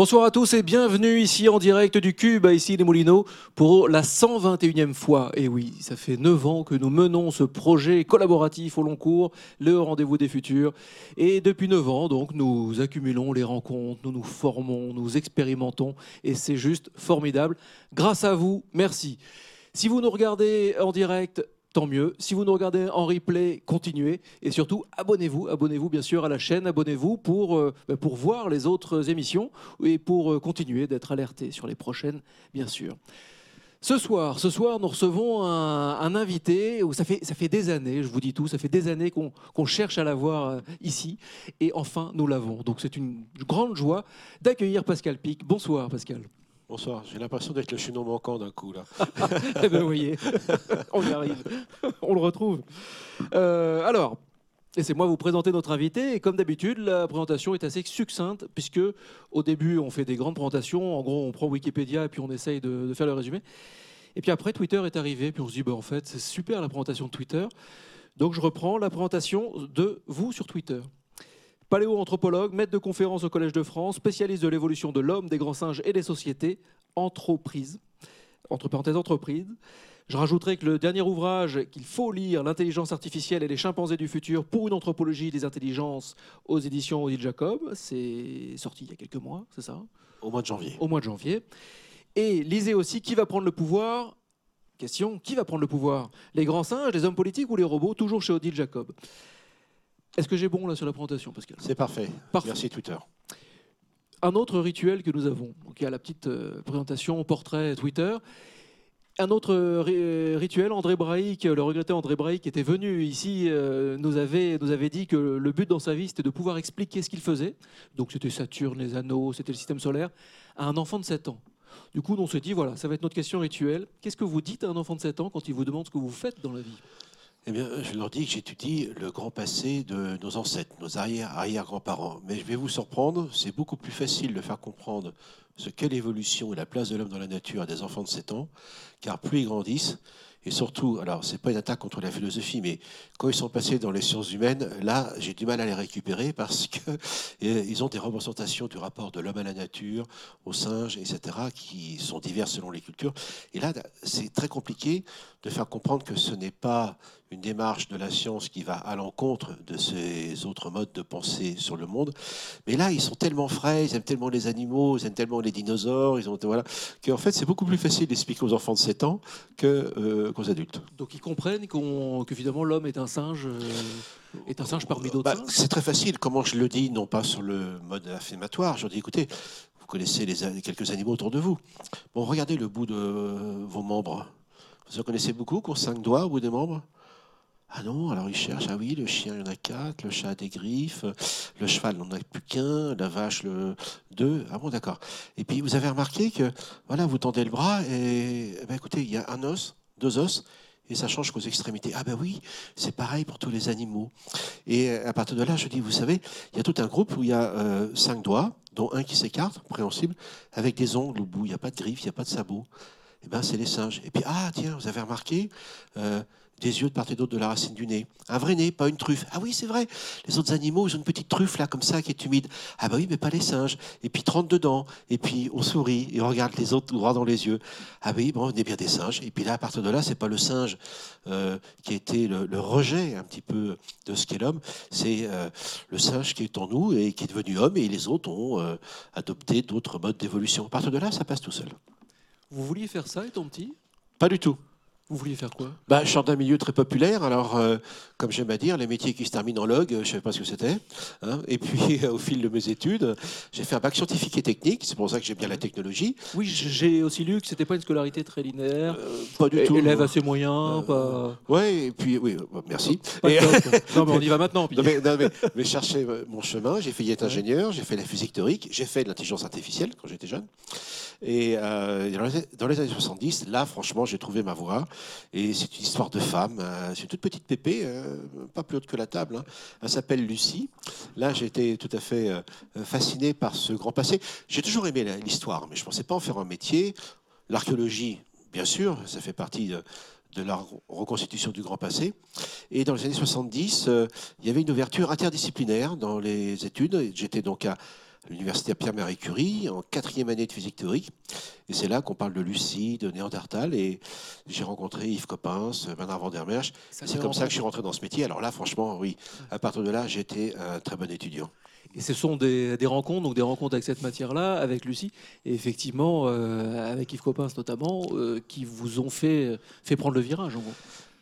Bonsoir à tous et bienvenue ici en direct du Cube à ici les Moulineaux pour la 121e fois. Et oui, ça fait 9 ans que nous menons ce projet collaboratif au long cours, le rendez-vous des futurs. Et depuis 9 ans, donc, nous accumulons les rencontres, nous nous formons, nous expérimentons et c'est juste formidable. Grâce à vous, merci. Si vous nous regardez en direct, tant mieux. Si vous nous regardez en replay, continuez. Et surtout, abonnez-vous. Abonnez-vous bien sûr à la chaîne. Abonnez-vous pour, euh, bah, pour voir les autres émissions et pour euh, continuer d'être alerté sur les prochaines, bien sûr. Ce soir, ce soir, nous recevons un, invité où ça fait, ça fait des années, je vous dis tout, ça fait des années qu'on cherche à l'avoir euh, ici. Et enfin, nous l'avons. Donc c'est une grande joie d'accueillir Pascal Pic. Bonsoir Pascal. Bonsoir, j'ai l'impression d'être le chaînon manquant d'un coup là. eh bien, vous voyez, on y arrive, on le retrouve. Euh, alors, laissez-moi vous présenter notre invité. Et comme d'habitude, la présentation est assez succincte, puisque au début, on fait des grandes présentations. En gros, on prend Wikipédia et puis on essaye de, faire le résumé. Et puis après, Twitter est arrivé, puis on se dit, bah, en fait, c'est super la présentation de Twitter. Donc je reprends la présentation de vous sur Twitter. Paléoanthropologue, maître de conférence au Collège de France, spécialiste de l'évolution de l'homme, des grands singes et des sociétés, entreprise, entre parenthèses entreprise. Je rajouterai que le dernier ouvrage qu'il faut lire, L'intelligence artificielle et les chimpanzés du futur pour une anthropologie des intelligences aux éditions Odile Jacob, c'est sorti il y a quelques mois, c'est ça? Au mois de janvier. Au mois de janvier. Et lisez aussi Qui va prendre le pouvoir? Question, qui va prendre le pouvoir? Les grands singes, les hommes politiques ou les robots? Toujours chez Odile Jacob. Est-ce que j'ai bon là sur la présentation, Pascal? C'est parfait. Merci Twitter. Un autre rituel que nous avons, qui a la petite euh, présentation portrait Twitter. Un autre euh, euh, rituel, André Braïc, le regretté André Braïc, qui était venu ici, nous, avait, nous avait dit que le but dans sa vie, c'était de pouvoir expliquer ce qu'il faisait. Donc c'était Saturne, les anneaux, c'était le système solaire, à un enfant de 7 ans. Du coup, on s'est dit, voilà, ça va être notre question rituelle. Qu'est-ce que vous dites à un enfant de 7 ans quand il vous demande ce que vous faites dans la vie? Eh bien, je leur dis que j'étudie le grand passé de nos ancêtres, nos arrière-arrière-grands-parents. Mais je vais vous surprendre, c'est beaucoup plus facile de faire comprendre ce qu'est l'évolution et la place de l'homme dans la nature à des enfants de 7 ans, car plus ils grandissent, et surtout, alors c'est pas une attaque contre la philosophie, mais quand ils sont passés dans les sciences humaines, là j'ai du mal à les récupérer parce qu'ils ont des représentations du rapport de l'homme à la nature, aux singes, etc., qui sont diverses selon les cultures. Et là, c'est très compliqué de faire comprendre que ce n'est pas une démarche de la science qui va à l'encontre de ces autres modes de pensée sur le monde. Mais là, ils sont tellement frais, ils aiment tellement les animaux, ils aiment tellement les dinosaures, ils ont voilà, qu'en fait, c'est beaucoup plus facile d'expliquer aux enfants de 7 ans que, euh, qu'aux adultes. Donc ils comprennent que finalement l'homme est un singe euh, est un singe parmi d'autres bah, C'est très facile. Comment je le dis, non pas sur le mode affirmatoire. Je dis, écoutez, vous connaissez les, quelques animaux autour de vous. Bon, regardez le bout de vos membres. Vous en connaissez beaucoup qui ont cinq doigts au bout des membres? Ah non, alors il cherche, ah oui, le chien, il y en a quatre, le chat a des griffes, le cheval n'en a plus qu'un, la vache, le deux. Ah bon, d'accord. Et puis vous avez remarqué que, voilà, vous tendez le bras et, eh ben, écoutez, il y a un os, deux os, et ça change qu'aux extrémités. Ah ben oui, c'est pareil pour tous les animaux. Et à partir de là, je dis, vous savez, il y a tout un groupe où il y a euh, cinq doigts, dont un qui s'écarte, préhensible, avec des ongles au bout. Il n'y a pas de griffes, il n'y a pas de sabots. Eh ben, c'est les singes. Et puis, ah, tiens, vous avez remarqué, euh, des yeux de part et d'autre de la racine du nez. Un vrai nez, pas une truffe. Ah oui, c'est vrai. Les autres animaux, ils ont une petite truffe là, comme ça, qui est humide. Ah bah oui, mais pas les singes. Et puis 30 dedans. Et puis on sourit et on regarde les autres droit dans les yeux. Ah oui, bon, on est bien des singes. Et puis là, à partir de là, c'est pas le singe euh, qui a été le, rejet un petit peu de ce qu'est l'homme. C'est euh, le singe qui est en nous et qui est devenu homme. Et les autres ont adopté d'autres modes d'évolution. À partir de là, ça passe tout seul. Vous vouliez faire ça étant petit? Pas du tout. Vous vouliez faire quoi? Bah, Je sors d'un milieu très populaire. Alors, euh, comme j'aime à dire, les métiers qui se terminent en log, je ne savais pas ce que c'était. Hein. Et puis, au fil de mes études, j'ai fait un bac scientifique et technique. C'est pour ça que j'aime bien la technologie. Oui, j'ai aussi lu que c'était pas une scolarité très linéaire. Euh, pas du tout. Élève assez moyen. Euh, Oui, et puis, oui, merci. non, mais on y va maintenant. Non, mais, non, mais, chercher mon chemin. J'ai fait être ingénieur, j'ai fait la physique théorique, j'ai fait de l'intelligence artificielle quand j'étais jeune. Et dans les années 70, là, franchement, j'ai trouvé ma voie. Et c'est une histoire de femme. Euh, c'est une toute petite pépée, euh, pas plus haute que la table. Hein. Elle s'appelle Lucie. Là, j'ai été tout à fait euh, fasciné par ce grand passé. J'ai toujours aimé l'histoire, mais je ne pensais pas en faire un métier. L'archéologie, bien sûr, ça fait partie de la reconstitution du grand passé. Et dans les années 70, euh, il y avait une ouverture interdisciplinaire dans les études. J'étais donc à l'université Pierre-Marie Curie en quatrième année de physique théorique. Et c'est là qu'on parle de Lucie, de Néandertal. Et j'ai rencontré Yves Coppens, Bernard Van der Merch. C'est comme ça que je suis rentré dans ce métier. Alors là, franchement, oui, à partir de là, j'étais un très bon étudiant. Et ce sont des, rencontres, donc des rencontres avec cette matière-là, avec Lucie, et effectivement euh, avec Yves Coppens notamment, euh, qui vous ont fait, fait prendre le virage en gros.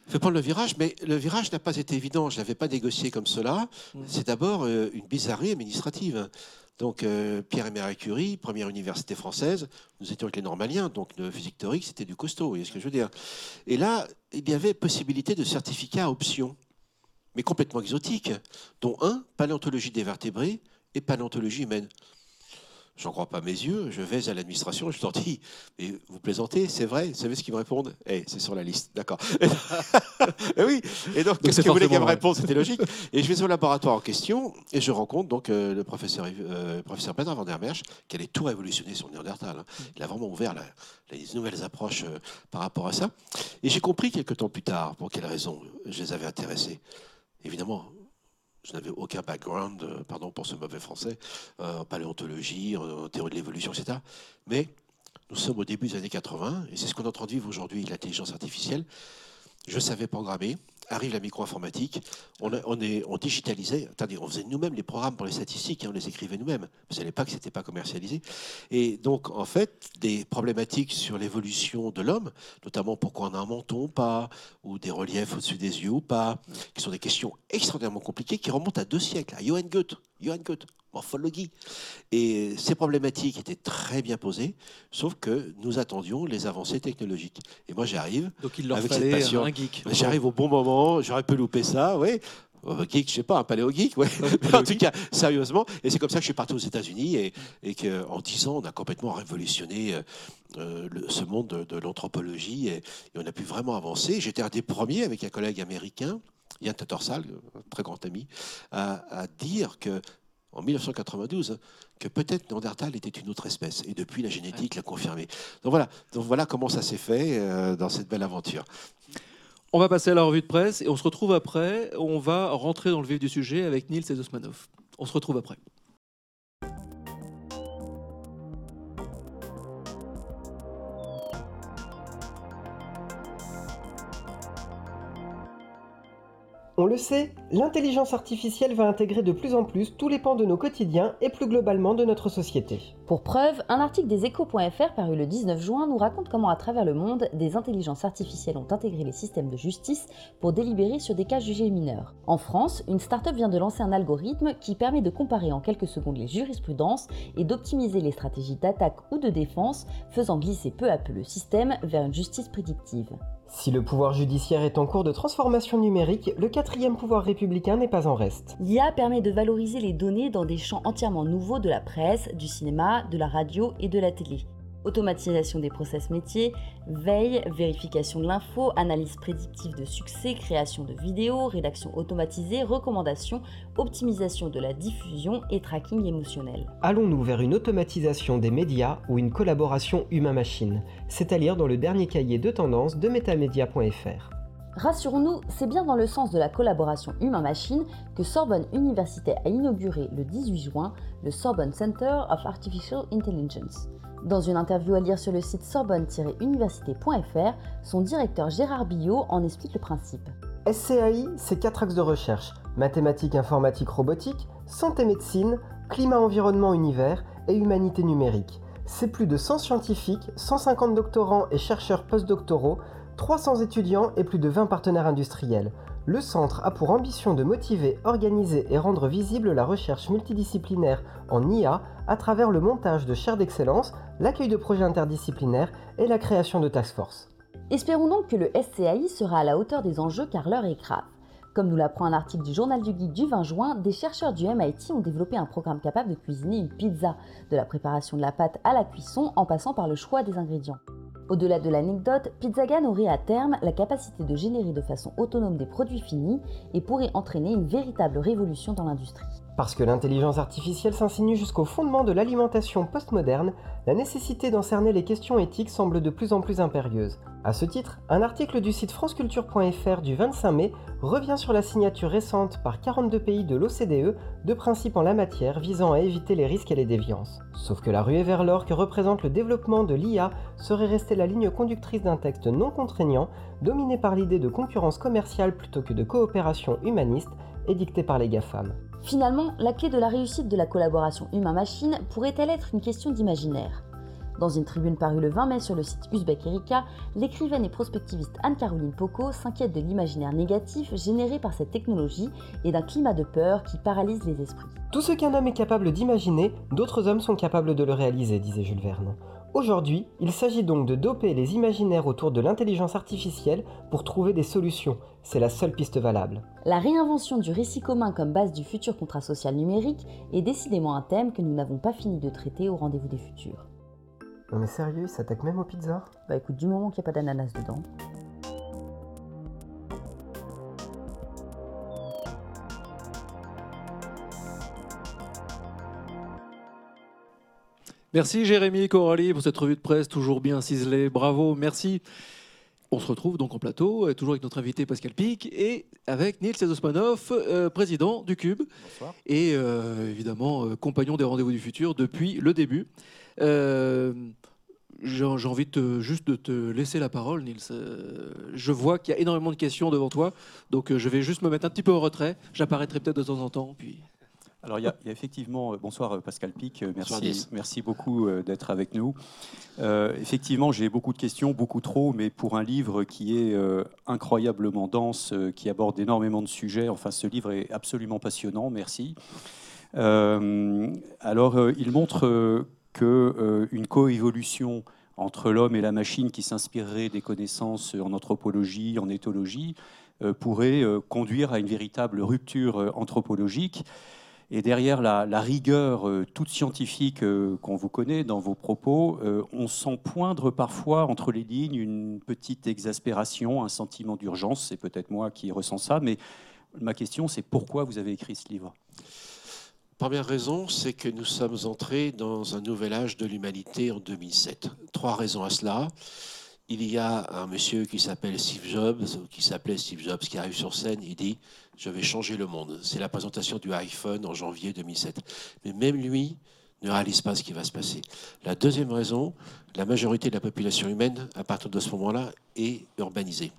Fait prendre le virage, mais le virage n'a pas été évident. Je ne l'avais pas négocié comme cela. Mmh. C'est d'abord euh, une bizarrerie administrative. Donc Pierre et Marie Curie, première université française, nous étions avec les normaliens, donc le physique théorique, c'était du costaud, vous voyez ce que je veux dire. Et là, il y avait possibilité de certificat à option mais complètement exotiques, dont un, paléontologie des vertébrés et paléontologie humaine. J'en crois pas mes yeux, je vais à l'administration, je leur dis, mais vous plaisantez, c'est vrai, vous savez ce qu'ils me répondent? Eh, c'est sur la liste, d'accord. et oui, et donc, qu'est-ce que vous voulez qu'elle me réponde? C'était logique. Et je vais au laboratoire en question, et je rencontre donc euh, le professeur, euh, professeur Bernard van der Merch, qui allait tout révolutionner sur le Néandertal. Hein. Il a vraiment ouvert les nouvelles approches euh, par rapport à ça. Et j'ai compris quelques temps plus tard pour quelles raisons je les avais intéressés. Évidemment, je n'avais aucun background, euh, pardon pour ce mauvais français, euh, en paléontologie, en théorie de l'évolution, etc. Mais nous sommes au début des années 80, et c'est ce qu'on est en train de vivre aujourd'hui, l'intelligence artificielle. Je savais programmer, arrive la micro-informatique, on, digitalisait, on faisait nous-mêmes les programmes pour les statistiques, et hein, on les écrivait nous-mêmes. Vous savez pas que ce n'était pas commercialisé. Et donc, en fait, des problématiques sur l'évolution de l'homme, notamment pourquoi on a un menton ou pas, ou des reliefs au-dessus des yeux ou pas, qui sont des questions extraordinairement compliquées qui remontent à deux siècles, à Johann Goethe. Johann Goethe morphologie. Et ces problématiques étaient très bien posées, sauf que nous attendions les avancées technologiques. Et moi, j'arrive. Donc, il leur fallait un geek. J'arrive au bon moment, j'aurais pu louper ça, oui. Geek, je sais pas, un paléo geek, ouais. en tout cas, sérieusement. Et c'est comme ça que je suis parti aux États-Unis et, et qu'en dix ans, on a complètement révolutionné euh, euh, ce monde de, l'anthropologie et, on a pu vraiment avancer. J'étais un des premiers avec un collègue américain, Yann Tattersall, un très grand ami, à, à dire que en 1992 hein, que peut-être Néandertal était une autre espèce. Et depuis, la génétique l'a confirmé. Donc voilà, donc voilà comment ça s'est fait euh, dans cette belle aventure. On va passer à la revue de presse et on se retrouve après. On va rentrer dans le vif du sujet avec Nils et Osmanov. On se retrouve après. On le sait, l'intelligence artificielle va intégrer de plus en plus tous les pans de nos quotidiens et plus globalement de notre société. Pour preuve, un article des échos.fr paru le 19 juin nous raconte comment à travers le monde, des intelligences artificielles ont intégré les systèmes de justice pour délibérer sur des cas jugés mineurs. En France, une start-up vient de lancer un algorithme qui permet de comparer en quelques secondes les jurisprudences et d'optimiser les stratégies d'attaque ou de défense, faisant glisser peu à peu le système vers une justice prédictive. Si le pouvoir judiciaire est en cours de transformation numérique, le quatrième pouvoir républicain n'est pas en reste. L'IA permet de valoriser les données dans des champs entièrement nouveaux de la presse, du cinéma, de la radio et de la télé automatisation des process métiers, veille, vérification de l'info, analyse prédictive de succès, création de vidéos, rédaction automatisée, recommandations, optimisation de la diffusion et tracking émotionnel. Allons-nous vers une automatisation des médias ou une collaboration humain-machine? C'est à lire dans le dernier cahier de tendance de metamedia.fr. Rassurons-nous, c'est bien dans le sens de la collaboration humain-machine que Sorbonne Université a inauguré le 18 juin le Sorbonne Center of Artificial Intelligence. Dans une interview à lire sur le site sorbonne-université.fr, son directeur Gérard Billot en explique le principe. SCAI, c'est quatre axes de recherche mathématiques, informatique, robotique, santé-médecine, climat-environnement-univers et humanité numérique. C'est plus de 100 scientifiques, 150 doctorants et chercheurs postdoctoraux, 300 étudiants et plus de 20 partenaires industriels. Le centre a pour ambition de motiver, organiser et rendre visible la recherche multidisciplinaire en IA à travers le montage de chaires d'excellence, l'accueil de projets interdisciplinaires et la création de task force. Espérons donc que le SCAI sera à la hauteur des enjeux car l'heure est grave. Comme nous l'apprend un article du Journal du Geek du 20 juin, des chercheurs du MIT ont développé un programme capable de cuisiner une pizza, de la préparation de la pâte à la cuisson en passant par le choix des ingrédients. Au-delà de l'anecdote, Pizzagan aurait à terme la capacité de générer de façon autonome des produits finis et pourrait entraîner une véritable révolution dans l'industrie. Parce que l'intelligence artificielle s'insinue jusqu'au fondement de l'alimentation postmoderne, la nécessité d'en cerner les questions éthiques semble de plus en plus impérieuse. A ce titre, un article du site franceculture.fr du 25 mai revient sur la signature récente par 42 pays de l'OCDE de principes en la matière visant à éviter les risques et les déviances. Sauf que la ruée vers l'or que représente le développement de l'IA serait restée la ligne conductrice d'un texte non contraignant, dominé par l'idée de concurrence commerciale plutôt que de coopération humaniste, édictée par les GAFAM. Finalement, la clé de la réussite de la collaboration humain-machine pourrait-elle être une question d'imaginaire? Dans une tribune parue le 20 mai sur le site Uzbek Erika, l'écrivaine et prospectiviste Anne-Caroline Poco s'inquiète de l'imaginaire négatif généré par cette technologie et d'un climat de peur qui paralyse les esprits. Tout ce qu'un homme est capable d'imaginer, d'autres hommes sont capables de le réaliser, disait Jules Verne. Aujourd'hui, il s'agit donc de doper les imaginaires autour de l'intelligence artificielle pour trouver des solutions. C'est la seule piste valable. La réinvention du récit commun comme base du futur contrat social numérique est décidément un thème que nous n'avons pas fini de traiter au rendez-vous des futurs. Non mais sérieux, il s'attaque même aux pizzas? Bah écoute, du moment qu'il n'y a pas d'ananas dedans. Merci Jérémy et Coralie pour cette revue de presse toujours bien ciselée. Bravo, merci. On se retrouve donc en plateau, euh, toujours avec notre invité Pascal Pic et avec Nils Osmanov, euh, président du Cube. Bonsoir. Et euh, évidemment, euh, compagnon des rendez-vous du futur depuis le début. J'ai j'ai envie de te- juste de te laisser la parole, Nils. Euh, je vois qu'il y a énormément de questions devant toi, donc euh, je vais juste me mettre un petit peu en retrait. J'apparaîtrai peut-être de temps en temps. Puis... Alors, il y, a il y a effectivement. euh, bonsoir, euh, Pascal Pic. euh, Merci, merci beaucoup d'être avec nous. Euh, effectivement, j'ai beaucoup de questions, beaucoup trop, mais pour un livre qui est euh, incroyablement dense, euh, qui aborde énormément de sujets, enfin, ce livre est absolument passionnant. Merci. Alors, il montre euh, que euh, une coévolution entre l'homme et la machine qui s'inspirerait des connaissances en anthropologie, en éthologie, pourrait conduire à une véritable rupture anthropologique. Et derrière la, rigueur euh, toute scientifique euh, qu'on vous connaît dans vos propos, euh, on sent poindre parfois entre les lignes une petite exaspération, un sentiment d'urgence. C'est peut-être moi qui ressens ça, mais ma question c'est pourquoi vous avez écrit ce livre? Première raison, c'est que nous sommes entrés dans un nouvel âge de l'humanité en 2007. Trois raisons à cela. Il y a un monsieur qui s'appelle Steve Jobs, qui s'appelait Steve Jobs, qui arrive sur scène, il dit Je vais changer le monde. C'est la présentation du iPhone en janvier 2007. Mais même lui ne réalise pas ce qui va se passer. La deuxième raison, la majorité de la population humaine, à partir de ce moment-là, est urbanisée.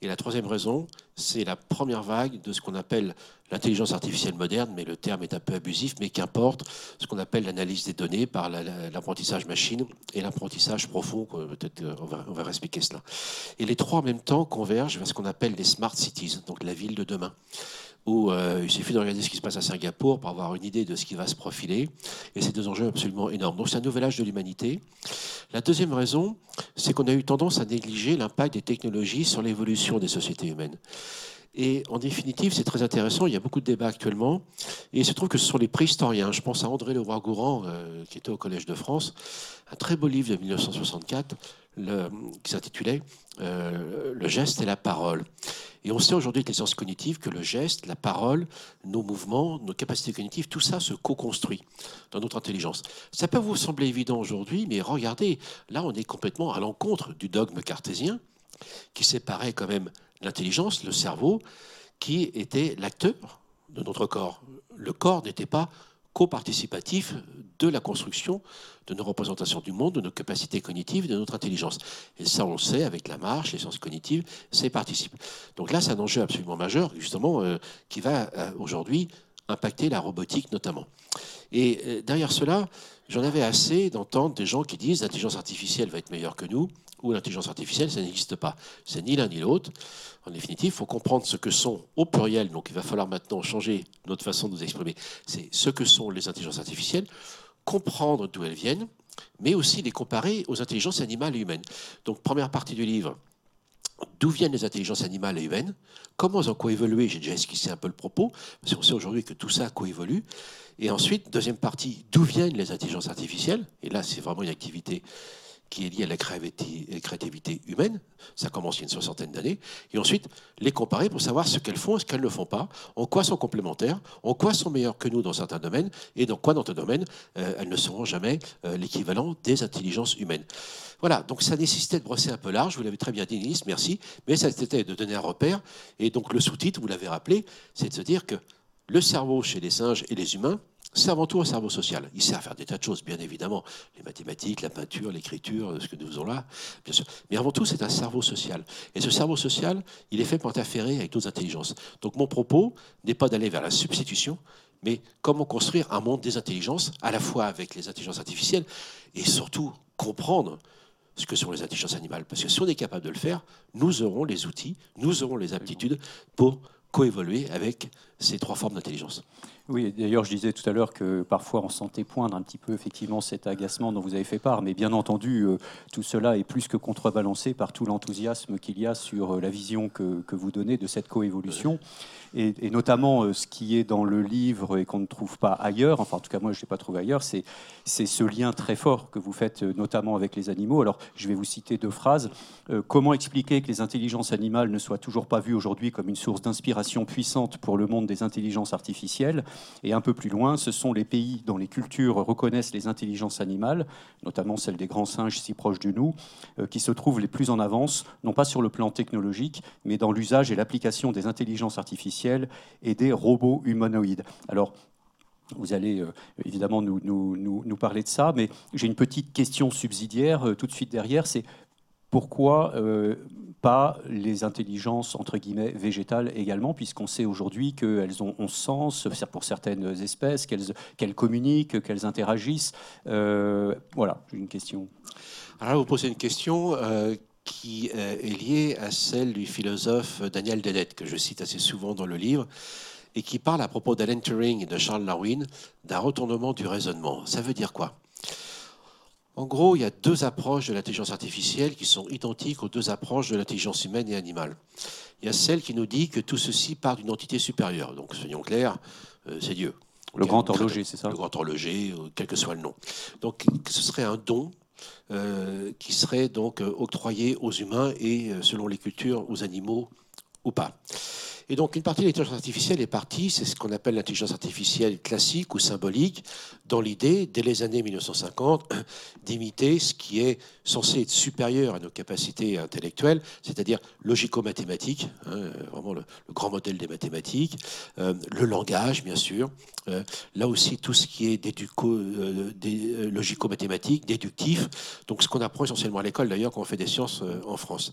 Et la troisième raison, c'est la première vague de ce qu'on appelle l'intelligence artificielle moderne, mais le terme est un peu abusif, mais qu'importe, ce qu'on appelle l'analyse des données par la- la- l'apprentissage machine et l'apprentissage profond, peut-être euh, on va, on expliquer cela. Et les trois en même temps convergent vers ce qu'on appelle les smart cities, donc la ville de demain, où euh, il suffit de regarder ce qui se passe à Singapour pour avoir une idée de ce qui va se profiler, et c'est deux enjeux absolument énormes. Donc c'est un nouvel âge de l'humanité. La deuxième raison, c'est qu'on a eu tendance à négliger l'impact des technologies sur l'évolution des sociétés humaines. Et en définitive, c'est très intéressant. Il y a beaucoup de débats actuellement. Et il se trouve que ce sont les préhistoriens. Je pense à André Leroy-Gourand, euh, qui était au Collège de France, un très beau livre de 1964 le- qui s'intitulait euh, Le geste et la parole. Et on sait aujourd'hui avec les sciences cognitives que le geste, la parole, nos mouvements, nos capacités cognitives, tout ça se co-construit dans notre intelligence. Ça peut vous sembler évident aujourd'hui, mais regardez, là on est complètement à l'encontre du dogme cartésien qui séparait quand même l'intelligence, le cerveau, qui était l'acteur de notre corps. Le corps n'était pas co-participatif de la construction de nos représentations du monde, de nos capacités cognitives, de notre intelligence. Et ça, on le sait, avec la marche, les sciences cognitives, c'est participe. Donc là, c'est un enjeu absolument majeur, justement, euh, qui va euh, aujourd'hui impacter la robotique notamment. Et euh, derrière cela, j'en avais assez d'entendre des gens qui disent l'intelligence artificielle va être meilleure que nous, ou l'intelligence artificielle, ça n'existe pas. C'est ni l'un ni l'autre. En définitive, il faut comprendre ce que sont au pluriel, donc il va falloir maintenant changer notre façon de nous exprimer. C'est ce que sont les intelligences artificielles, comprendre d'où elles viennent, mais aussi les comparer aux intelligences animales et humaines. Donc, première partie du livre, d'où viennent les intelligences animales et humaines, comment elles ont coévolué, j'ai déjà esquissé un peu le propos, parce qu'on sait aujourd'hui que tout ça coévolue. Et ensuite, deuxième partie, d'où viennent les intelligences artificielles, et là c'est vraiment une activité qui est liée à la créativité humaine. Ça commence il y a une soixantaine d'années. Et ensuite, les comparer pour savoir ce qu'elles font et ce qu'elles ne font pas, en quoi sont complémentaires, en quoi sont meilleures que nous dans certains domaines, et dans quoi dans d'autres domaines, euh, elles ne seront jamais euh, l'équivalent des intelligences humaines. Voilà, donc ça nécessitait de brosser un peu large, vous l'avez très bien dit, Nice, merci, mais ça c'était de donner un repère. Et donc le sous-titre, vous l'avez rappelé, c'est de se dire que le cerveau chez les singes et les humains, c'est avant tout un cerveau social. Il sert à faire des tas de choses, bien évidemment. Les mathématiques, la peinture, l'écriture, ce que nous faisons là, bien sûr. Mais avant tout, c'est un cerveau social. Et ce cerveau social, il est fait pour interférer avec d'autres intelligences. Donc mon propos n'est pas d'aller vers la substitution, mais comment construire un monde des intelligences, à la fois avec les intelligences artificielles, et surtout comprendre ce que sont les intelligences animales. Parce que si on est capable de le faire, nous aurons les outils, nous aurons les aptitudes pour coévoluer avec ces trois formes d'intelligence. Oui, d'ailleurs, je disais tout à l'heure que parfois on sentait poindre un petit peu effectivement cet agacement dont vous avez fait part, mais bien entendu, euh, tout cela est plus que contrebalancé par tout l'enthousiasme qu'il y a sur euh, la vision que, que, vous donnez de cette coévolution et, notamment euh, ce qui est dans le livre et qu'on ne trouve pas ailleurs, enfin en tout cas moi je ne l'ai pas trouvé ailleurs, c'est ce lien très fort que vous faites notamment avec les animaux. Alors je vais vous citer deux phrases. Comment expliquer que les intelligences animales ne soient toujours pas vues aujourd'hui comme une source d'inspiration puissante pour le monde des intelligences artificielles? Et un peu plus loin, ce sont les pays dont les cultures reconnaissent les intelligences animales, notamment celles des grands singes si proches de nous, qui se trouvent les plus en avance, non pas sur le plan technologique, mais dans l'usage et l'application des intelligences artificielles et des robots humanoïdes. Alors, vous allez euh, évidemment nous, parler de ça, mais j'ai une petite question subsidiaire euh, tout de suite derrière, c'est pourquoi euh, pas les intelligences entre guillemets végétales également, puisqu'on sait aujourd'hui qu'elles ont 11 sens pour certaines espèces, qu'elles communiquent, qu'elles interagissent. voilà, j'ai une question. Alors vous posez une question qui euh, est liée à celle du philosophe Daniel Dennett, que je cite assez souvent dans le livre, et qui parle à propos d'Alan Turing et de Charles Darwin d'un retournement du raisonnement. Ça veut dire quoi? En gros, il y a deux approches de l'intelligence artificielle qui sont identiques aux deux approches de l'intelligence humaine et animale. Il y a celle qui nous dit que tout ceci part d'une entité supérieure. Donc, soyons clairs, euh, c'est Dieu. Le grand horloger, c'est ça? Le grand horloger, euh, quel que soit le nom. Donc, ce serait un don euh, qui serait donc octroyé aux humains et, selon les cultures, aux animaux ou pas. Et donc une partie de l'intelligence artificielle est partie, c'est ce qu'on appelle l'intelligence artificielle classique ou symbolique, dans l'idée, dès les années 1950, d'imiter ce qui est censé être supérieur à nos capacités intellectuelles, c'est-à-dire logico-mathématique, hein, vraiment le, grand modèle des mathématiques, euh, le langage, bien sûr, euh, là aussi tout ce qui est euh, logico-mathématique, déductif, donc ce qu'on apprend essentiellement à l'école d'ailleurs quand on fait des sciences en France.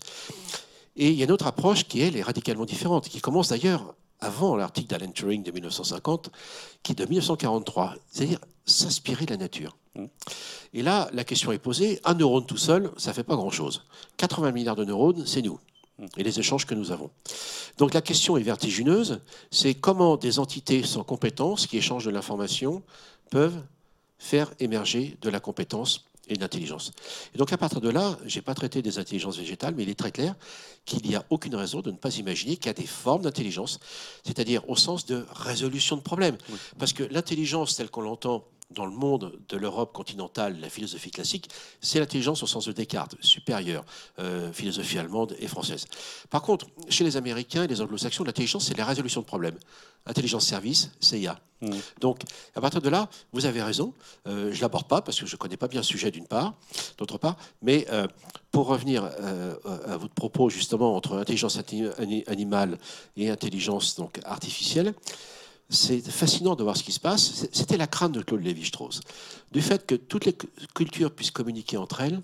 Et il y a une autre approche qui, elle, est radicalement différente, qui commence d'ailleurs avant l'article d'Alan Turing de 1950, qui est de 1943, c'est-à-dire s'inspirer de la nature. Et là, la question est posée, un neurone tout seul, ça ne fait pas grand-chose. 80 milliards de neurones, c'est nous, et les échanges que nous avons. Donc la question est vertigineuse, c'est comment des entités sans compétence, qui échangent de l'information, peuvent faire émerger de la compétence et l'intelligence. Et donc à partir de là, je n'ai pas traité des intelligences végétales, mais il est très clair qu'il n'y a aucune raison de ne pas imaginer qu'il y a des formes d'intelligence, c'est-à-dire au sens de résolution de problèmes. Parce que l'intelligence telle qu'on l'entend dans le monde de l'Europe continentale, la philosophie classique, c'est l'intelligence au sens de Descartes, supérieure, euh, philosophie allemande et française. Par contre, chez les Américains et les anglo-saxons, l'intelligence, c'est la résolution de problèmes. Intelligence service, CIA. Mmh. Donc, à partir de là, vous avez raison. Euh, je ne l'aborde pas parce que je ne connais pas bien le sujet d'une part, d'autre part. Mais euh, pour revenir à votre propos justement entre intelligence animale et intelligence donc artificielle, c'est fascinant de voir ce qui se passe. C'était la crainte de Claude Lévi-Strauss, du fait que toutes les cultures puissent communiquer entre elles,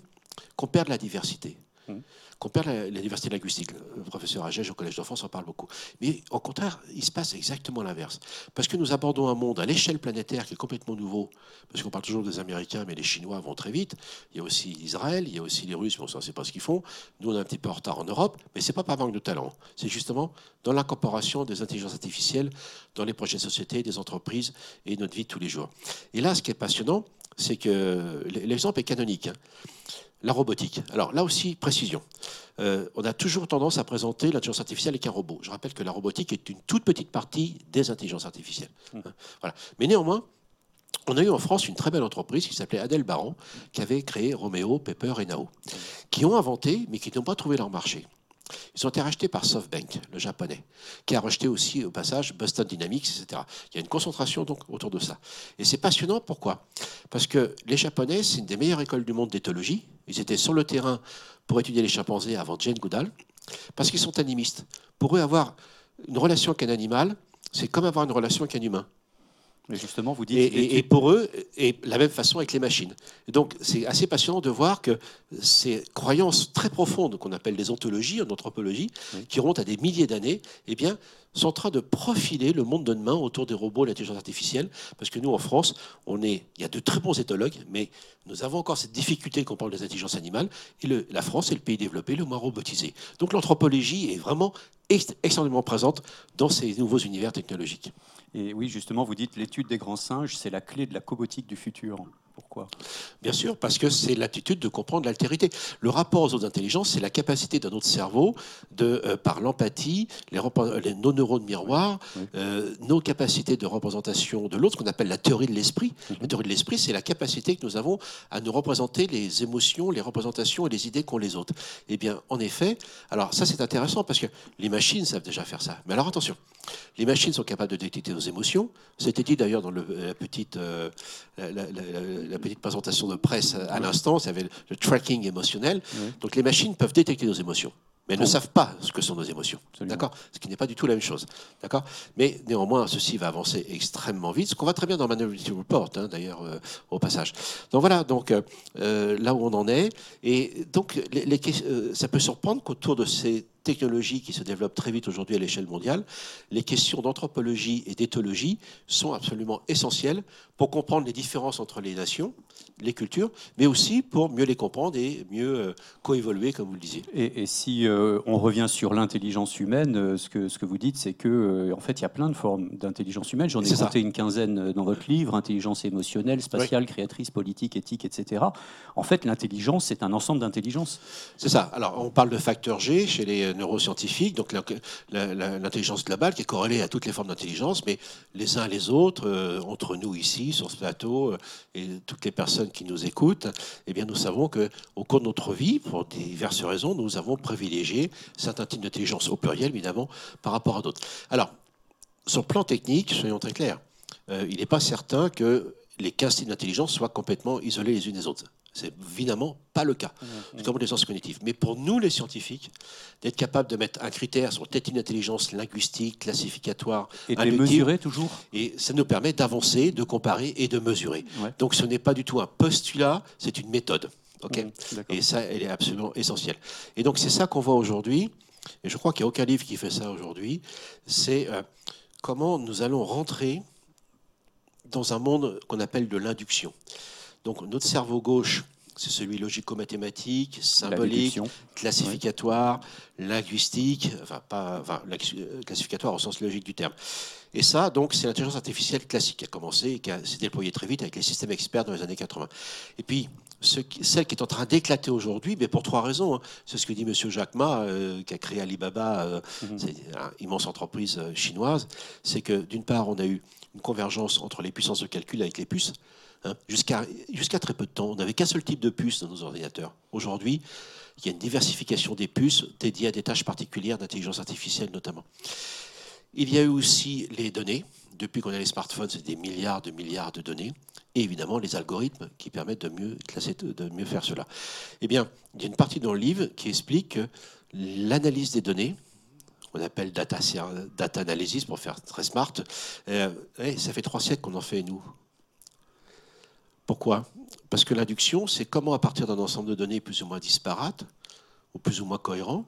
qu'on perde la diversité. Mmh qu'on perd la, diversité linguistique. Le professeur Agege au Collège d'enfance en parle beaucoup. Mais au contraire, il se passe exactement l'inverse. Parce que nous abordons un monde à l'échelle planétaire qui est complètement nouveau. Parce qu'on parle toujours des Américains, mais les Chinois vont très vite. Il y a aussi Israël, il y a aussi les Russes, mais on ne sait pas ce qu'ils font. Nous, on est un petit peu en retard en Europe, mais ce n'est pas par manque de talent. C'est justement dans l'incorporation des intelligences artificielles dans les projets de société, des entreprises et notre vie de tous les jours. Et là, ce qui est passionnant, c'est que l'exemple est canonique. La robotique. Alors là aussi, précision. Euh, on a toujours tendance à présenter l'intelligence artificielle avec un robot. Je rappelle que la robotique est une toute petite partie des intelligences artificielles. Hein, voilà. Mais néanmoins, on a eu en France une très belle entreprise qui s'appelait Adèle Baron, qui avait créé Romeo, Pepper et Nao, qui ont inventé, mais qui n'ont pas trouvé leur marché. Ils ont été rachetés par SoftBank, le japonais, qui a racheté aussi au passage Boston Dynamics, etc. Il y a une concentration donc autour de ça. Et c'est passionnant, pourquoi? Parce que les Japonais, c'est une des meilleures écoles du monde d'éthologie. Ils étaient sur le terrain pour étudier les chimpanzés avant Jane Goodall, parce qu'ils sont animistes. Pour eux, avoir une relation avec un animal, c'est comme avoir une relation avec un humain. Mais justement, vous dites. Et, et, pour eux, et la même façon avec les machines. Donc, c'est assez passionnant de voir que ces croyances très profondes qu'on appelle des ontologies en anthropologie, Oui. qui remontent à des milliers d'années, eh bien, sont en train de profiler le monde de demain autour des robots et l'intelligence artificielle. Parce que nous, en France, on est, il y a de très bons éthologues, mais nous avons encore cette difficulté qu'on parle des intelligences animales. Et le- la France est le pays développé le moins robotisé. Donc, l'anthropologie est vraiment ex- extrêmement présente dans ces nouveaux univers technologiques. Et oui, justement, vous dites l'étude des grands singes, c'est la clé de la cobotique du futur. Pourquoi Bien sûr, parce que c'est l'attitude de comprendre l'altérité. Le rapport aux autres intelligences, c'est la capacité de notre cerveau, de, euh, par l'empathie, les, nos neurones miroirs, Oui. euh, nos capacités de représentation de l'autre, ce qu'on appelle la théorie de l'esprit. Mhm. La théorie de l'esprit, c'est la capacité que nous avons à nous représenter les émotions, les représentations et les idées qu'ont les autres. Eh bien, en effet, alors ça c'est intéressant parce que les machines savent déjà faire ça. Mais alors attention, les machines sont capables de détecter nos émotions. C'était dit d'ailleurs dans le- la, petite, euh, la, la- la- la petite présentation de presse à l'instant, ça avait le, tracking émotionnel. Oui. Donc les machines peuvent détecter nos émotions. Mais ne savent pas ce que sont nos émotions. D'accord? Ce qui n'est pas du tout la même chose. D'accord? Mais néanmoins, ceci va avancer extrêmement vite, ce qu'on voit très bien dans Minority Report, hein, d'ailleurs, euh, au passage. Donc voilà, donc, euh, euh, là où on en est. Et donc, les, euh, ça peut surprendre qu'autour de ces technologies qui se développent très vite aujourd'hui à l'échelle mondiale, les questions d'anthropologie et d'éthologie sont absolument essentielles pour comprendre les différences entre les nations, les cultures, mais aussi pour mieux les comprendre et mieux coévoluer, comme vous le disiez. Et, et si euh, on revient sur l'intelligence humaine, euh, ce que, ce que vous dites, c'est que euh, en fait, il y a plein de formes d'intelligence humaine. J'en ai ça. compté une quinzaine dans votre livre intelligence émotionnelle, spatiale, créatrice, politique, éthique, etc. En fait, l'intelligence, c'est un ensemble d'intelligences. C'est ça. Alors, on parle de facteur G chez les neuroscientifiques, donc l'intelligence globale qui est corrélée à toutes les formes d'intelligence, mais les uns les autres, entre nous ici, sur ce plateau, et toutes les personnes qui nous écoutent, eh bien, nous savons que au cours de notre vie, pour diverses raisons, nous avons privilégié certains types d'intelligence, au pluriel évidemment, par rapport à d'autres. Alors, sur le plan technique, soyons très clairs, euh, il n'est pas certain que les 15 types d'intelligence soient complètement isolés les unes des autres. C'est évidemment pas le cas, C'est comme les sciences cognitives. Mais pour nous, les scientifiques, d'être capable de mettre un critère sur tel type d'intelligence linguistique, classificatoire, Et de les mesurer toujours? et ça nous permet d'avancer, de comparer et de mesurer. Ouais. Donc ce n'est pas du tout un postulat, c'est une méthode. Ok Mmh, d'accord. et ça, elle est absolument essentielle. Et donc, c'est ça qu'on voit aujourd'hui. Et je crois qu'il n'y a aucun livre qui fait ça aujourd'hui. C'est euh, comment nous allons rentrer dans un monde qu'on appelle de l'induction. Donc, notre cerveau gauche, c'est celui logico-mathématique, symbolique, classificatoire, linguistique, enfin, pas, enfin, euh, classificatoire au sens logique du terme. Et ça, donc, c'est l'intelligence artificielle classique qui a commencé et qui s'est déployée très vite avec les systèmes experts dans les années 80. Et puis, ce celle qui est en train d'éclater aujourd'hui, mais pour trois raisons. hein. C'est ce que dit M. Jacques Ma, euh, qui a créé Alibaba, euh, Mhm. c'est une immense entreprise chinoise. C'est que, d'une part, on a eu une convergence entre les puissances de calcul avec les puces. Hein. Jusqu'à très peu de temps, on n'avait qu'un seul type de puce dans nos ordinateurs. Aujourd'hui, il y a une diversification des puces dédiées à des tâches particulières d'intelligence artificielle notamment. Il y a eu aussi les données. Depuis qu'on a les smartphones, c'est des milliards de milliards de données. Et évidemment, les algorithmes qui permettent de mieux classer, de mieux faire cela. Eh bien, il y a une partie dans le livre qui explique que l'analyse des données, on appelle data, data analysis pour faire très smart, euh, ça fait trois siècles qu'on en fait, nous. Pourquoi? Parce que l'induction, c'est comment, à partir d'un ensemble de données plus ou moins disparates, ou plus ou moins cohérents,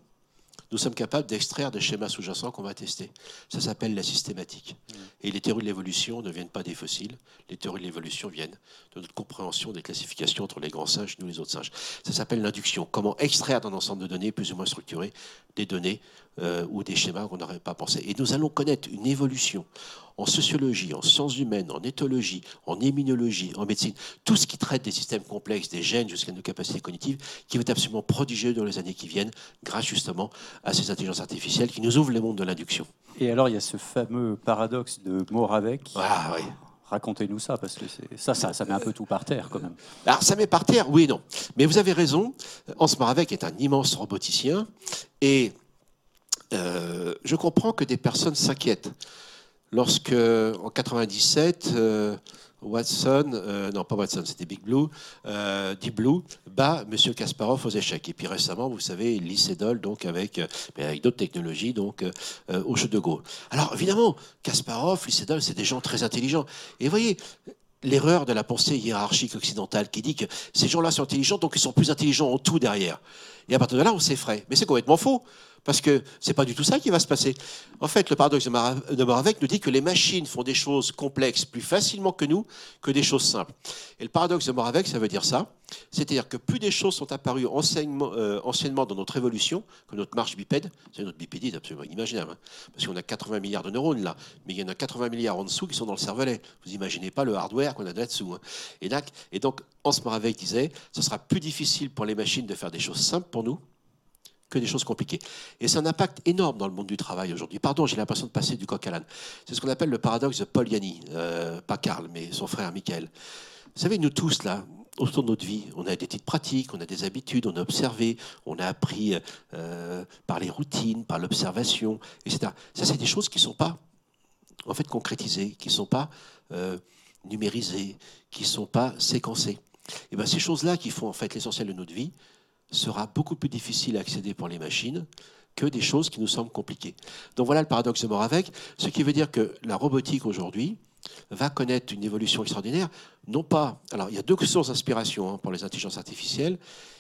nous sommes capables d'extraire des schémas sous-jacents qu'on va tester. Ça s'appelle la systématique. Et les théories de l'évolution ne viennent pas des fossiles. Les théories de l'évolution viennent de notre compréhension des classifications entre les grands singes et nous les autres singes. Ça s'appelle l'induction. Comment extraire d'un ensemble de données plus ou moins structurées des données euh, ou des schémas qu'on n'aurait pas pensé. Et nous allons connaître une évolution en sociologie, en sciences humaines, en éthologie, en immunologie, en médecine, tout ce qui traite des systèmes complexes, des gènes jusqu'à nos capacités cognitives, qui va être absolument prodigieux dans les années qui viennent, grâce justement à ces intelligences artificielles qui nous ouvrent le monde de l'induction. Et alors, il y a ce fameux paradoxe de Moravec. Ah oui. Racontez-nous ça, parce que ça, ça, ça met un peu tout par terre quand même. Alors, ça met par terre, oui et non. Mais vous avez raison, Hans Maravec est un immense roboticien, et euh, je comprends que des personnes s'inquiètent. Lorsque, en 97, euh, Watson, euh, non pas Watson, c'était Big Blue, Deep Blue, bat M. Kasparov aux échecs. Et puis récemment, vous savez, Lycédol, donc avec, avec d'autres technologies, donc au jeu de Go. Alors évidemment, Kasparov, Lycédol, c'est des gens très intelligents. Et vous voyez, l'erreur de la pensée hiérarchique occidentale qui dit que ces gens-là sont intelligents, donc ils sont plus intelligents en tout derrière. Et à partir de là, on s'effraie. Mais c'est complètement faux. Parce que c'est pas du tout ça qui va se passer. En fait, le paradoxe de Moravec nous dit que les machines font des choses complexes plus facilement que nous que des choses simples. Et le paradoxe de Moravec, ça veut dire ça. C'est-à-dire que plus des choses sont apparues euh, anciennement, dans notre évolution, que notre marche bipède, c'est notre bipédie absolument inimaginable, hein. parce qu'on a 80 milliards de neurones là, mais il y en a 80 milliards en dessous qui sont dans le cervelet. Vous imaginez pas le hardware qu'on a là-dessous. Hein. Et, et donc, Hans Moravec disait, ce sera plus difficile pour les machines de faire des choses simples pour nous que des choses compliquées. Et c'est un impact énorme dans le monde du travail aujourd'hui. Pardon, j'ai l'impression de passer du coq à l'âne. C'est ce qu'on appelle le paradoxe de Paul Yanni, euh, pas Karl, mais son frère Michael. Vous savez, nous tous, là, autour de notre vie, on a des petites pratiques, on a des habitudes, on a observé, on a appris euh, par les routines, par l'observation, etc. Ça, c'est des choses qui ne sont pas, en fait, concrétisées, qui ne sont pas euh, numérisées, qui ne sont pas séquencées. Et bien, ces choses-là qui font, en fait, l'essentiel de notre vie, sera beaucoup plus difficile à accéder pour les machines que des choses qui nous semblent compliquées. Donc voilà le paradoxe de Moravec, ce qui veut dire que la robotique aujourd'hui va connaître une évolution extraordinaire, non pas... Alors il y a deux sources d'inspiration hein, pour les intelligences artificielles,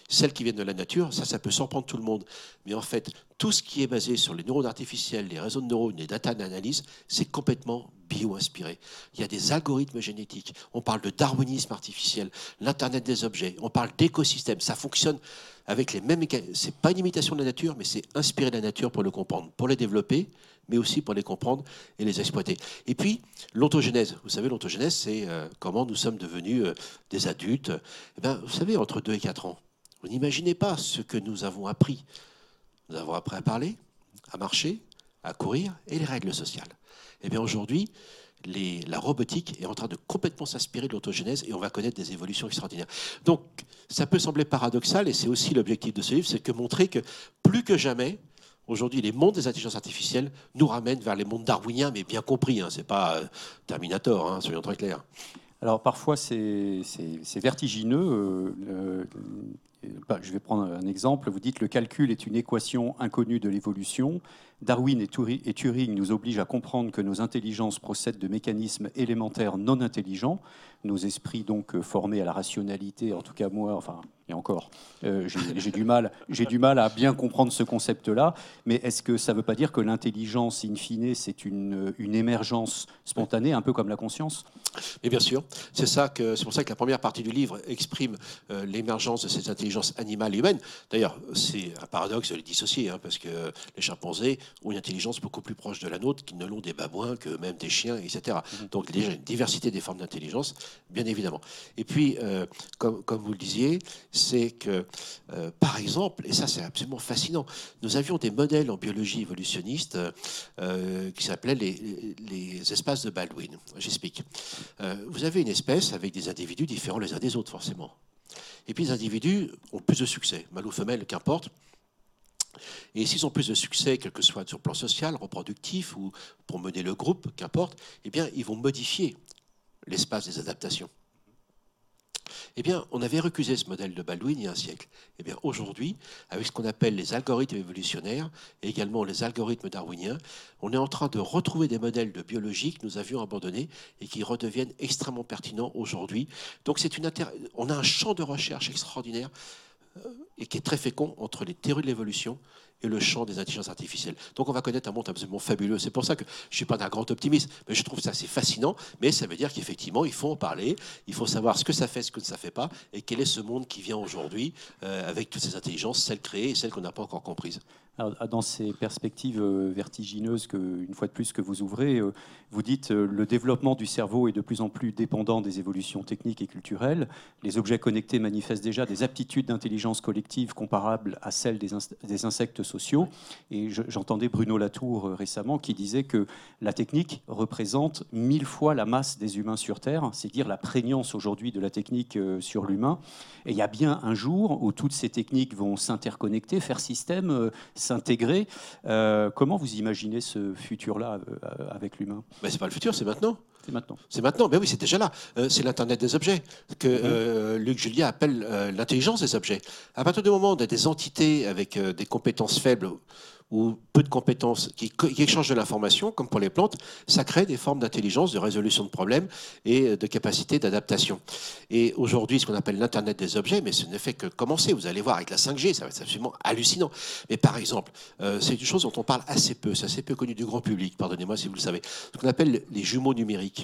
celles qui viennent de la nature, ça, ça peut surprendre tout le monde. Mais en fait, tout ce qui est basé sur les neurones artificiels, les réseaux de neurones, les data d'analyse, c'est complètement bio-inspiré. Il y a des algorithmes génétiques. On parle de darwinisme artificiel, l'Internet des objets. On parle d'écosystèmes. Ça fonctionne avec les mêmes. C'est pas une imitation de la nature, mais c'est inspiré de la nature pour le comprendre, pour les développer, mais aussi pour les comprendre et les exploiter. Et puis, l'ontogénèse. Vous savez, l'ontogénèse, c'est euh, comment nous sommes devenus euh, des adultes. Eh ben, vous savez, entre 2 et 4 ans. Vous n'imaginez pas ce que nous avons appris. Nous avons appris à parler, à marcher, à courir et les règles sociales. Eh bien aujourd'hui, la robotique est en train de complètement s'inspirer de l'autogénèse et on va connaître des évolutions extraordinaires. Donc ça peut sembler paradoxal et c'est aussi l'objectif de ce livre, c'est que montrer que plus que jamais, aujourd'hui, les mondes des intelligences artificielles nous ramènent vers les mondes darwiniens, mais bien compris, hein, ce n'est pas euh, Terminator, hein, soyons très clairs. Alors parfois c'est vertigineux. Euh, bah, je vais prendre un exemple. Vous dites le calcul est une équation inconnue de l'évolution. Darwin et Turing nous obligent à comprendre que nos intelligences procèdent de mécanismes élémentaires non intelligents. Nos esprits donc euh, formés à la rationalité, en tout cas moi, enfin et encore, euh, j'ai du, mal, du mal à bien comprendre ce concept-là, mais est-ce que ça ne veut pas dire que l'intelligence, in fine, c'est une, une, émergence spontanée, un peu comme la conscience? Mais bien sûr, c'est ça que c'est pour ça que la première partie du livre exprime euh, l'émergence de cette intelligence animale et humaine. D'ailleurs, c'est un paradoxe de les dissocier, hein, parce que les chimpanzés ont une intelligence beaucoup plus proche de la nôtre, qu'ils ne l'ont des babouins, que même des chiens, etc. Mm-hmm. Donc déjà une diversité des formes d'intelligence, bien évidemment. Et puis, euh, comme, comme vous le disiez, c'est que, euh, par exemple, et ça c'est absolument fascinant, nous avions des modèles en biologie évolutionniste euh, qui s'appelaient les, espaces de Baldwin. J'explique. Euh, vous avez une espèce avec des individus différents les uns des autres, forcément. Et puis les individus ont plus de succès, mâle ou femelle, qu'importe. Et s'ils ont plus de succès, quel que soit sur le plan social, reproductif ou pour mener le groupe, qu'importe, eh bien, ils vont modifier l'espace des adaptations. Eh bien, on avait recusé ce modèle de Baldwin il y a un siècle. Eh bien, aujourd'hui, avec ce qu'on appelle les algorithmes évolutionnaires et également les algorithmes darwiniens, on est en train de retrouver des modèles de biologie que nous avions abandonnés et qui redeviennent extrêmement pertinents aujourd'hui. Donc, c'est une on a un champ de recherche extraordinaire euh, et qui est très fécond entre les théories de l'évolution et le champ des intelligences artificielles. Donc on va connaître un monde absolument fabuleux. C'est pour ça que je ne suis pas d'un grand optimiste, mais je trouve ça assez fascinant. Mais ça veut dire qu'effectivement, il faut en parler, il faut savoir ce que ça fait, ce que ça ne fait pas, et quel est ce monde qui vient aujourd'hui euh, avec toutes ces intelligences, celles créées et celles qu'on n'a pas encore comprises dans ces perspectives euh, vertigineuses que, une fois de plus, que vous ouvrez, euh, vous dites euh, le développement du cerveau est de plus en plus dépendant des évolutions techniques et culturelles. Les objets connectés manifestent déjà des aptitudes d'intelligence collective comparables à celles des, insectes sociaux. Et j'entendais Bruno Latour récemment qui disait que la technique représente mille fois la masse des humains sur Terre, c'est dire la prégnance aujourd'hui de la technique sur l'humain. Et il y a bien un jour où toutes ces techniques vont s'interconnecter, faire système, s'intégrer. comment vous imaginez ce futur-là avec l'humain? Mais c'est pas le futur, c'est maintenant. C'est maintenant. C'est maintenant, mais oui, c'est déjà là. Euh, c'est l'Internet des objets que mmh. euh, Luc Julia appelle euh, l'intelligence des objets. À partir du moment où on a des entités avec des compétences faibles ou peu de compétences qui, échangent de l'information, comme pour les plantes, ça crée des formes d'intelligence, de résolution de problèmes et de capacité d'adaptation. Et aujourd'hui, ce qu'on appelle l'Internet des objets, mais ce ne fait que commencer. Vous allez voir avec la 5G, ça va être absolument hallucinant. Mais par exemple, euh, c'est une chose dont on parle assez peu, c'est assez peu connu du grand public, pardonnez-moi si vous le savez, ce qu'on appelle les jumeaux numériques.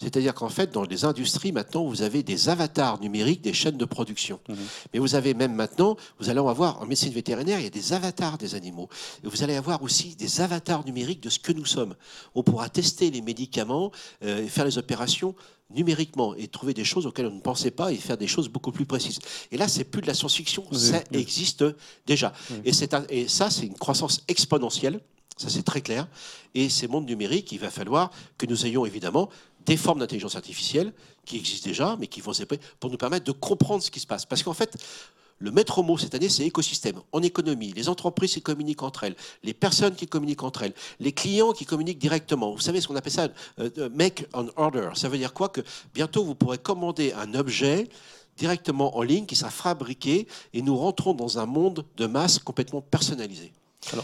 C'est-à-dire qu'en fait, dans les industries, maintenant, vous avez des avatars numériques des chaînes de production. Mhm. Mais vous avez même maintenant, vous allez avoir, en médecine vétérinaire, il y a des avatars des animaux. Et vous allez avoir aussi des avatars numériques de ce que nous sommes. On pourra tester les médicaments euh, et faire les opérations numériquement et trouver des choses auxquelles on ne pensait pas et faire des choses beaucoup plus précises. Et là, c'est plus de la science-fiction, ça existe déjà. Et, et ça, c'est une croissance exponentielle. Ça, c'est très clair. Et ces mondes numériques, il va falloir que nous ayons évidemment des formes d'intelligence artificielle qui existent déjà, mais qui vont pour nous permettre de comprendre ce qui se passe. Parce qu'en fait, le maître mot cette année, c'est écosystème. En économie, les entreprises qui communiquent entre elles, les personnes qui communiquent entre elles, les clients qui communiquent directement. Vous savez ce qu'on appelle ça, euh, euh, make an order. Ça veut dire quoi Que bientôt, vous pourrez commander un objet directement en ligne qui sera fabriqué et nous rentrons dans un monde de masse complètement personnalisé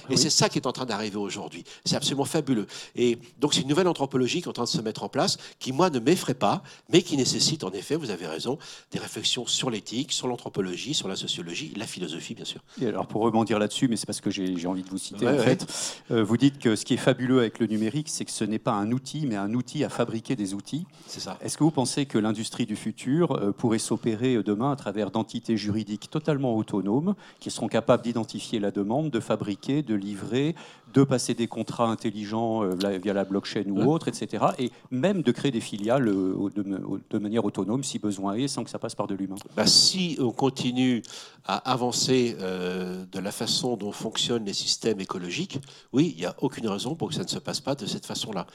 et c'est ça qui est en train d'arriver aujourd'hui. C'est absolument fabuleux. Et donc c'est une nouvelle anthropologie qui est en train de se mettre en place, qui moi ne m'effraie pas, mais qui nécessite en effet, vous avez raison, des réflexions sur l'éthique, sur l'anthropologie, sur la sociologie, la philosophie bien sûr. Et alors pour rebondir là-dessus, mais c'est parce que j'ai envie de vous citer en fait, euh, vous dites que ce qui est fabuleux avec le numérique, c'est que ce n'est pas un outil, mais un outil à fabriquer des outils. C'est ça. Est-ce que vous pensez que l'industrie du futur euh, pourrait s'opérer euh, demain à travers d'entités juridiques totalement autonomes, qui seront capables d'identifier la demande, de fabriquer, de livrer, de passer des contrats intelligents euh, via la blockchain ou autre, etc. Et même de créer des filiales euh, de, manière autonome si besoin est, sans que ça passe par de l'humain. Bah, si on continue à avancer euh, de la façon dont fonctionnent les systèmes écologiques, oui, il n'y a aucune raison pour que ça ne se passe pas de cette façon-là.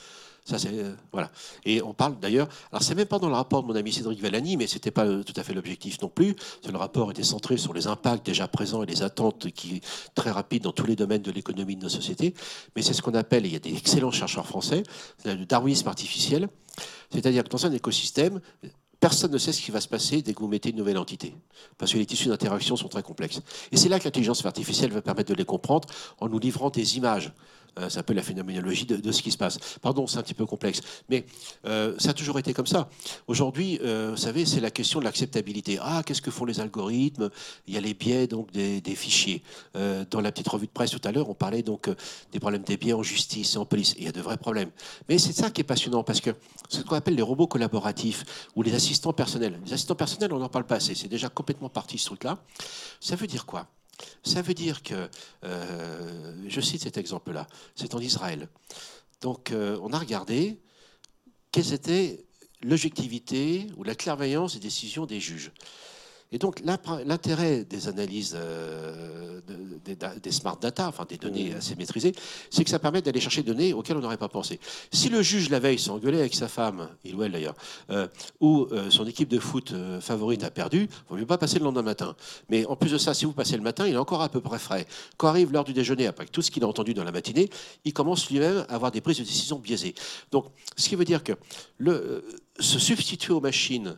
Ça, c'est euh, voilà. Et on parle d'ailleurs. Alors, c'est même pas dans le rapport de mon ami Cédric Vallani, mais c'était pas tout à fait l'objectif non plus. Le rapport était centré sur les impacts déjà présents et les attentes très rapides dans tous les domaines de l'économie de nos sociétés. Mais c'est ce qu'on appelle, il y a des excellents chercheurs français, le darwinisme artificiel. C'est-à-dire que dans un écosystème, personne ne sait ce qui va se passer dès que vous mettez une nouvelle entité, parce que les tissus d'interaction sont très complexes. Et c'est là que l'intelligence artificielle va permettre de les comprendre en nous livrant des images. Euh, c'est un peu la phénoménologie de, ce qui se passe. Pardon, c'est un petit peu complexe, mais euh, ça a toujours été comme ça. Aujourd'hui, euh, vous savez, c'est la question de l'acceptabilité. Ah, qu'est-ce que font les algorithmes? Il y a les biais donc des, fichiers. dans la petite revue de presse tout à l'heure, on parlait donc des problèmes des biais en justice et en police. il y a de vrais problèmes. Mais c'est ça qui est passionnant parce que ce qu'on appelle les robots collaboratifs ou les assistants personnels. Les assistants personnels, on n'en parle pas assez. C'est déjà complètement parti ce truc-là. Ça veut dire quoi? Ça veut dire que, euh, je cite cet exemple-là, c'est en Israël. Donc euh, on a regardé quelles étaient l'objectivité ou la clairvoyance des décisions des juges. Et donc l'intérêt des analyses euh, des smart data, enfin des données assez maîtrisées, c'est que ça permet d'aller chercher des données auxquelles on n'aurait pas pensé. Si le juge la veille s'est engueulé avec sa femme, il ou elle d'ailleurs, euh, ou euh, son équipe de foot favorite a perdu, il vaut mieux pas passer le lendemain matin. Mais en plus de ça, si vous passez le matin, il est encore à peu près frais. Quand arrive l'heure du déjeuner, après tout ce qu'il a entendu dans la matinée, il commence lui-même à avoir des prises de décision biaisées. Donc, ce qui veut dire que le, se substituer aux machines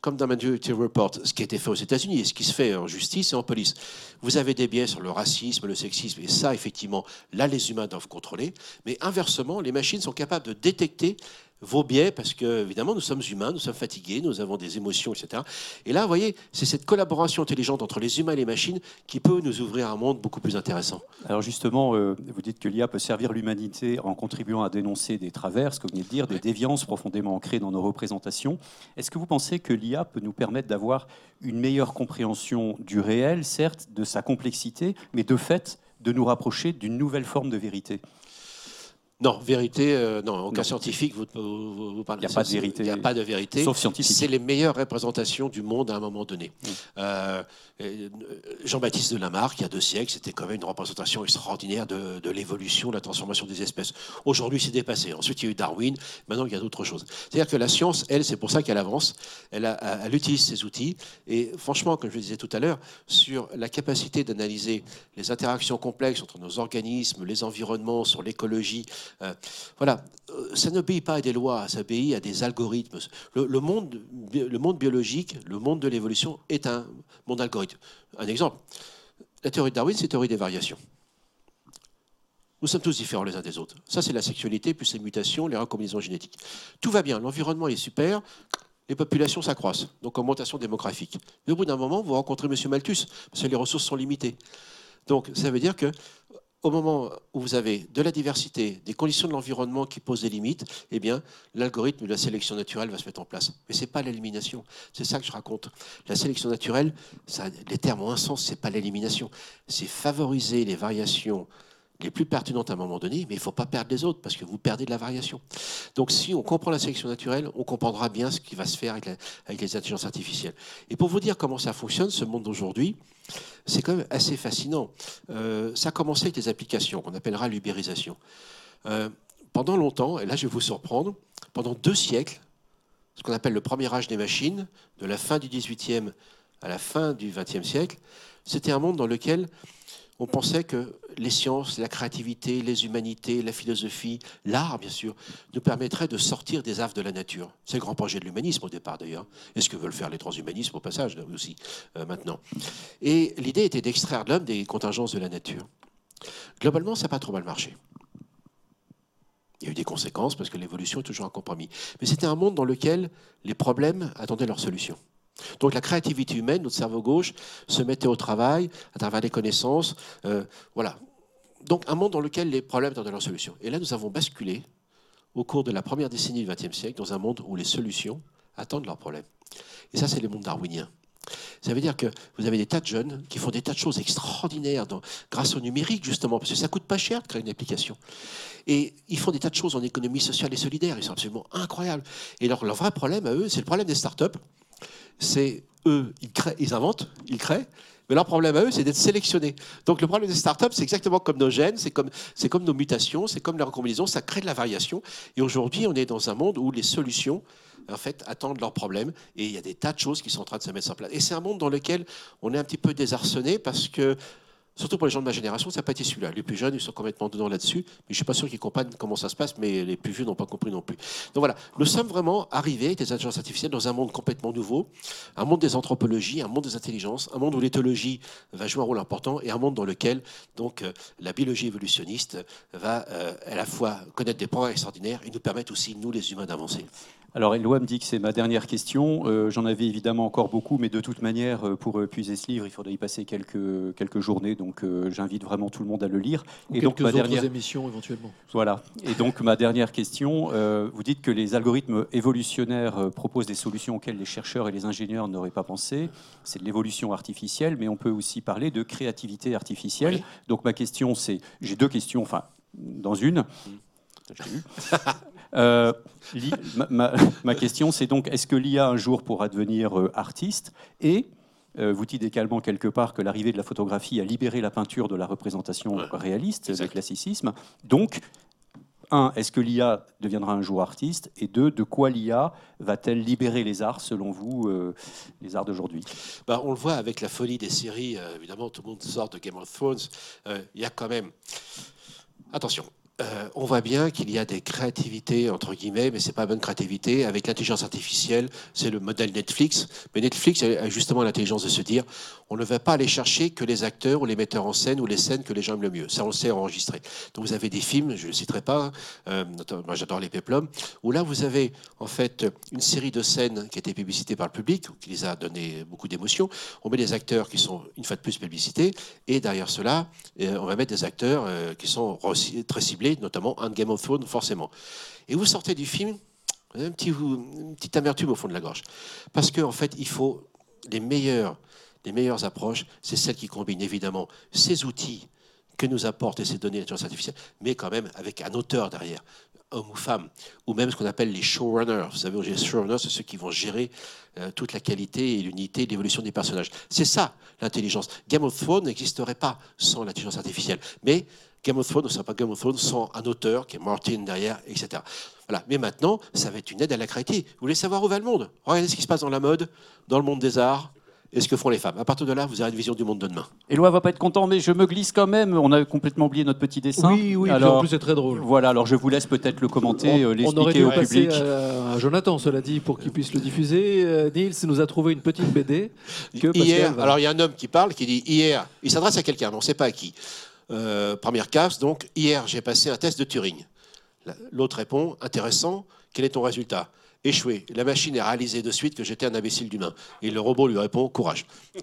comme dans Minority Report, ce qui a été fait aux États-Unis et ce qui se fait en justice et en police. Vous avez des biais sur le racisme, le sexisme, et ça, effectivement, là, les humains doivent contrôler. Mais inversement, les machines sont capables de détecter vos biais, parce que, évidemment, nous sommes humains, nous sommes fatigués, nous avons des émotions, etc. Et là, vous voyez, c'est cette collaboration intelligente entre les humains et les machines qui peut nous ouvrir un monde beaucoup plus intéressant. Alors justement, euh, vous dites que l'IA peut servir l'humanité en contribuant à dénoncer des travers, ce que vous venez de dire, des déviances profondément ancrées dans nos représentations. Est-ce que vous pensez que l'IA peut nous permettre d'avoir une meilleure compréhension du réel, certes, de sa complexité, mais de fait, de nous rapprocher d'une nouvelle forme de vérité? Non, vérité, euh, non, aucun Non. scientifique vous, vous, vous parlez Il y a pas de vérité. Il n'y a pas de vérité. Sauf scientifique. C'est les meilleures représentations du monde à un moment donné. Mm. Euh, euh, Jean-Baptiste de Lamarck, il y a deux siècles, c'était quand même une représentation extraordinaire de, de l'évolution, de la transformation des espèces. Aujourd'hui, c'est dépassé. Ensuite, il y a eu Darwin. Maintenant, il y a d'autres choses. C'est-à-dire que la science, elle, c'est pour ça qu'elle avance. Elle, a- elle utilise ses outils. Et franchement, comme je le disais tout à l'heure, sur la capacité d'analyser les interactions complexes entre nos organismes, les environnements, sur l'écologie, euh, voilà, euh, ça n'obéit pas à des lois, ça obéit à des algorithmes. Le, monde, le monde biologique, le monde de l'évolution est un monde d'algorithmes. Un exemple, la théorie de Darwin, c'est la théorie des variations. Nous sommes tous différents les uns des autres. Ça, c'est la sexualité, plus les mutations, les recombinaisons génétiques. Tout va bien, l'environnement est super, les populations s'accroissent, donc augmentation démographique. Au bout d'un moment, vous rencontrez M. Malthus, parce que les ressources sont limitées. Donc, ça veut dire que au moment où vous avez de la diversité, des conditions de l'environnement qui posent des limites, eh l'algorithme de la sélection naturelle va se mettre en place. Mais ce n'est pas l'élimination. C'est ça que je raconte. La sélection naturelle, les termes ont un sens, ce n'est pas l'élimination. C'est favoriser les variations les plus pertinentes à un moment donné, mais il ne faut pas perdre les autres parce que vous perdez de la variation. Donc si on comprend la sélection naturelle, on comprendra bien ce qui va se faire avec, les intelligences artificielles. Et pour vous dire comment ça fonctionne, ce monde d'aujourd'hui, c'est quand même assez fascinant. Euh, ça a commencé avec des applications qu'on appellera l'ubérisation. Euh, pendant longtemps, et là je vais vous surprendre, pendant deux siècles, ce qu'on appelle le premier âge des machines, de la fin du 18e à la fin du 20e siècle, c'était un monde dans lequel on pensait que les sciences, la créativité, les humanités, la philosophie, l'art, bien sûr, nous permettraient de sortir des affres de la nature. C'est le grand projet de l'humanisme au départ, d'ailleurs. Et ce que veulent faire les transhumanismes au passage, aussi, euh, maintenant? Et l'idée était d'extraire de l'homme des contingences de la nature. Globalement, ça n'a pas trop mal marché. Il y a eu des conséquences parce que l'évolution est toujours un compromis. Mais c'était un monde dans lequel les problèmes attendaient leur solution. Donc la créativité humaine, notre cerveau gauche, se mettait au travail à travers des connaissances. euh, voilà. Donc un monde dans lequel les problèmes attendaient leur solution. Et là, nous avons basculé au cours de la première décennie du XXe siècle dans un monde où les solutions attendent leurs problèmes. Et ça, c'est le monde darwinien. Ça veut dire que vous avez des tas de jeunes qui font des tas de choses extraordinaires dans- grâce au numérique, justement, parce que ça coûte pas cher de créer une application. Et ils font des tas de choses en économie sociale et solidaire. Ils sont absolument incroyables. Et leur, leur vrai problème à eux, c'est le problème des startups. C'est eux, ils, créent, ils inventent, ils créent. Mais leur problème à eux, c'est d'être sélectionnés. Donc le problème des startups, c'est exactement comme nos gènes, c'est comme, c'est comme nos mutations, c'est comme la recombinaison, ça crée de la variation. Et aujourd'hui, on est dans un monde où les solutions, en fait, attendent leurs problèmes. Et il y a des tas de choses qui sont en train de se mettre en place. Et c'est un monde dans lequel on est un petit peu désarçonné parce que, surtout pour les gens de ma génération, ça n'a pas été celui-là. Les plus jeunes, ils sont complètement dedans là-dessus. Mais je ne suis pas sûr qu'ils comprennent comment ça se passe, mais les plus vieux n'ont pas compris non plus. Donc voilà, nous sommes vraiment arrivés des intelligences artificielles dans un monde complètement nouveau, un monde des anthropologies, un monde des intelligences, un monde où l'éthologie va jouer un rôle important et un monde dans lequel donc euh, la biologie évolutionniste va euh, à la fois connaître des progrès extraordinaires et nous permettre aussi, nous les humains, d'avancer. Alors, Eloi me dit que c'est ma dernière question. Euh, J'en avais évidemment encore beaucoup, mais de toute manière, euh, pour euh, puiser ce livre, il faudrait y passer quelques, quelques journées. Donc, euh, j'invite vraiment tout le monde à le lire. Ou Et donc, ma autres dernière, émissions éventuellement. voilà. Et donc, ma dernière question, euh, vous dites que les algorithmes évolutionnaires proposent des solutions auxquelles les chercheurs et les ingénieurs n'auraient pas pensé. C'est de l'évolution artificielle, mais on peut aussi parler de créativité artificielle. Oui. Donc, ma question, c'est, j'ai deux questions, enfin, dans une. Euh, ma, question, c'est donc, est-ce que l'IA un jour pourra devenir euh, artiste Et euh, vous dites également quelque part que l'arrivée de la photographie a libéré la peinture de la représentation Ouais. réaliste, le Exact. classicisme. Donc, un, est-ce que l'IA deviendra un jour artiste Et deux, de quoi l'IA va-t-elle libérer les arts, selon vous, euh, les arts d'aujourd'hui? Bah, on le voit avec la folie des séries, euh, évidemment, tout le monde sort de Game of Thrones. Il y a quand même. Attention. Euh, on voit bien qu'il y a des créativités, entre guillemets, mais c'est pas bonne créativité. Avec l'intelligence artificielle, c'est le modèle Netflix. Mais Netflix a justement l'intelligence de se dire on ne va pas aller chercher que les acteurs ou les metteurs en scène ou les scènes que les gens aiment le mieux. Ça, on le sait enregistré. Donc vous avez des films, je ne citerai pas, euh, notamment- moi j'adore les Peplum, où là vous avez en fait une série de scènes qui a été publicitée par le public, qui les a donné beaucoup d'émotions. On met des acteurs qui sont une fois de plus publicités, et derrière cela, euh, on va mettre des acteurs euh, qui sont très ciblés, notamment un Game of Thrones, forcément. Et vous sortez du film, un petit, une petite amertume au fond de la gorge. Parce qu'en en fait, il faut les meilleures, les meilleures approches, c'est celles qui combinent évidemment ces outils que nous apportent ces données d'intelligence artificielle, mais quand même avec un auteur derrière, homme ou femme, ou même ce qu'on appelle les showrunners. Vous savez, les showrunners, c'est ceux qui vont gérer euh, toute la qualité et l'unité, l'évolution des personnages. C'est ça, l'intelligence. Game of Thrones n'existerait pas sans l'intelligence artificielle. Mais Game of Thrones ne serait pas Game of Thrones sans un auteur qui est Martin derrière, etc. Voilà. Mais maintenant, ça va être une aide à la créativité. Vous voulez savoir où va le monde? Regardez ce qui se passe dans la mode, dans le monde des arts, et ce que font les femmes. À partir de là, vous aurez une vision du monde de demain. Éloi va pas être content, mais je me glisse quand même. On a complètement oublié notre petit dessin. Oui, oui, alors, en plus c'est très drôle. Voilà, alors je vous laisse peut-être le commenter, euh, On aurait l'expliquer dû au passer public. à, à Jonathan, cela dit, pour qu'il puisse le diffuser. Euh, Niels nous a trouvé une petite BD que Hier, va- alors il y a un homme qui parle, qui dit hier, il s'adresse à quelqu'un, mais on ne sait pas à qui. Euh, première case, donc hier j'ai passé un test de Turing. La- L'autre répond intéressant, quel est ton résultat? Échoué. La machine a réalisé de suite que j'étais un imbécile d'humain. Et le robot lui répond courage.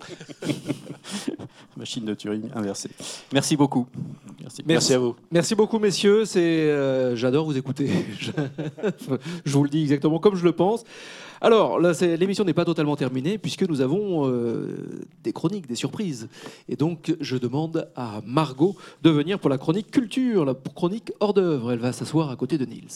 Machine de Turing inversée. Merci beaucoup. Merci. Merci, à vous. Merci beaucoup, messieurs. C'est, euh, j'adore vous écouter. je, je vous le dis exactement comme je le pense. Alors, là, c'est- l'émission n'est pas totalement terminée puisque nous avons euh, des chroniques, des surprises. Et donc, je demande à Margot de venir pour la chronique culture, la chronique hors d'œuvre. Elle va s'asseoir à côté de Niels.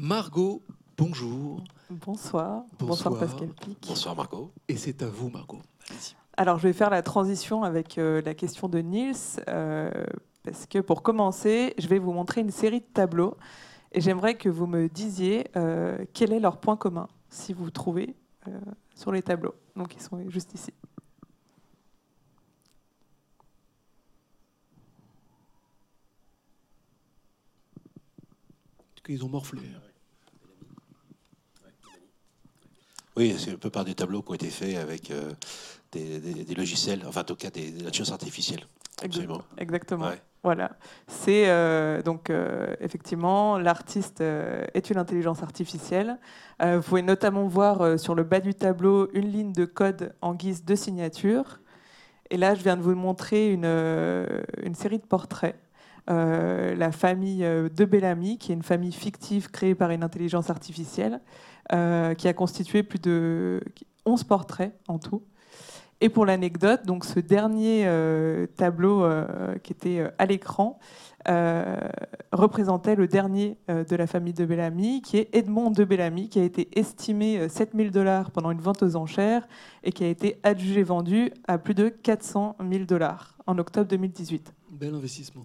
Margot, bonjour. Bonsoir. Bonsoir. Pascal Pic. Bonsoir Margot. Et c'est à vous, Margot. Alors, je vais faire la transition avec euh, la question de Niels, euh, parce que pour commencer, je vais vous montrer une série de tableaux, et j'aimerais que vous me disiez euh, quel est leur point commun, si vous trouvez euh, sur les tableaux. Donc, ils sont juste ici. Ils ont morflé. Oui, c'est un peu par des tableaux qui ont été faits avec euh, des, des- des logiciels, enfin en tout cas des, des intelligences artificielles. Absolument. Exactement. Ouais. Voilà. C'est euh, donc euh, effectivement l'artiste euh, est une intelligence artificielle. Vous pouvez notamment voir sur le bas du tableau une ligne de code en guise de signature. Et là, je viens de vous montrer une, une série de portraits. Euh, la famille euh, de Bellamy, qui est une famille fictive créée par une intelligence artificielle, euh, qui a constitué plus de 11 portraits en tout. Et pour l'anecdote, donc ce dernier tableau qui était à l'écran représentait le dernier de la famille de Bellamy, qui est Edmond de Bellamy, qui a été estimé euh, 7000 dollars pendant une vente aux enchères et qui a été adjugé vendu à plus de 400 000 dollars en octobre 2018. Bel investissement.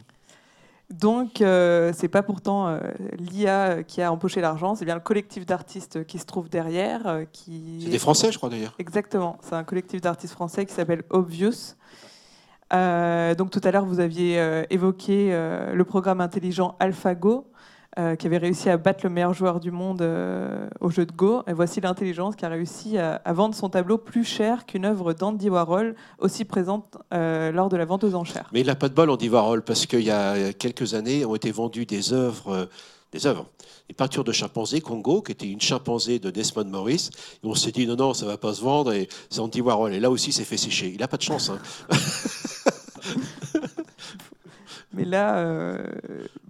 Donc, euh, c'est pas pourtant euh, l'IA qui a empoché l'argent, c'est bien le collectif d'artistes qui se trouve derrière, euh, qui C'est des Français, je crois d'ailleurs. Exactement, c'est un collectif d'artistes français qui s'appelle Obvious. Euh, donc tout à l'heure, vous aviez euh, évoqué euh, le programme intelligent AlphaGo, euh, qui avait réussi à battre le meilleur joueur du monde euh, au jeu de Go. Et voici l'intelligence qui a réussi à, à vendre son tableau plus cher qu'une œuvre d'Andy Warhol, aussi présente euh, lors de la vente aux enchères. Mais il n'a pas de bol, Andy Warhol, parce qu'il y a quelques années ont été vendues des œuvres, des œuvres, des peintures de chimpanzés Congo, qui était une chimpanzé de Desmond Morris. Et on s'est dit non, non, ça va pas se vendre, et c'est Andy Warhol. Et là aussi, c'est fait sécher. Il n'a pas de chance. hein. Mais là, euh,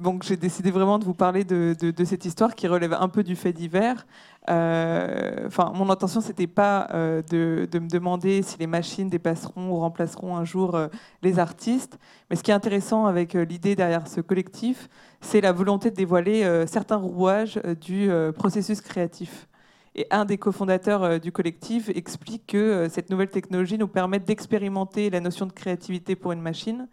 donc j'ai décidé vraiment de vous parler de, cette histoire qui relève un peu du fait divers. Euh, Enfin, mon intention, c'était pas euh, de, me demander si les machines dépasseront ou remplaceront un jour euh, les artistes. Mais ce qui est intéressant avec l'idée derrière ce collectif, c'est la volonté de dévoiler certains rouages du processus créatif. Et un des cofondateurs du collectif explique que cette nouvelle technologie nous permet d'expérimenter la notion de créativité pour une machine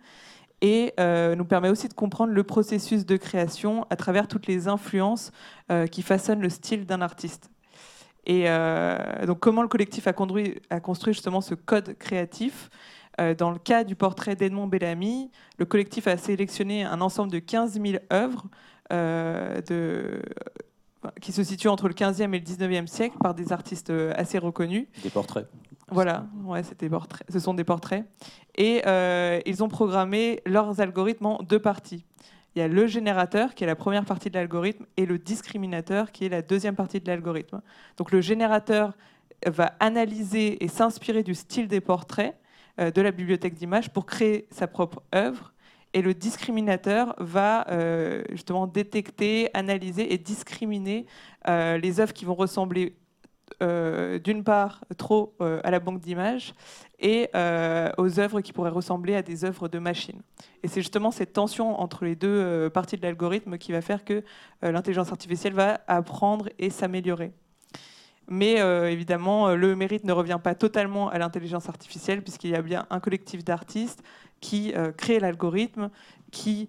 et euh, nous permet aussi de comprendre le processus de création à travers toutes les influences euh, qui façonnent le style d'un artiste. Et euh, donc comment le collectif a, construit justement ce code créatif Dans le cas du portrait d'Edmond Bellamy, le collectif a sélectionné un ensemble de 15 000 œuvres qui se situent entre le 15e et le 19e siècle par des artistes assez reconnus. Des portraits. Voilà, ouais, des portraits. ce sont des portraits. Et euh, ils ont programmé leurs algorithmes en deux parties. Il y a le générateur, qui est la première partie de l'algorithme, et le discriminateur, qui est la deuxième partie de l'algorithme. Donc le générateur va analyser et s'inspirer du style des portraits euh, de la bibliothèque d'images pour créer sa propre œuvre. Et le discriminateur va euh, justement détecter, analyser et discriminer les œuvres qui vont ressembler euh, d'une part trop euh, à la banque d'images et euh, aux œuvres qui pourraient ressembler à des œuvres de machine. Et c'est justement cette tension entre les deux parties de l'algorithme qui va faire que l'intelligence artificielle va apprendre et s'améliorer. Mais évidemment, le mérite ne revient pas totalement à l'intelligence artificielle, puisqu'il y a bien un collectif d'artistes qui crée l'algorithme, qui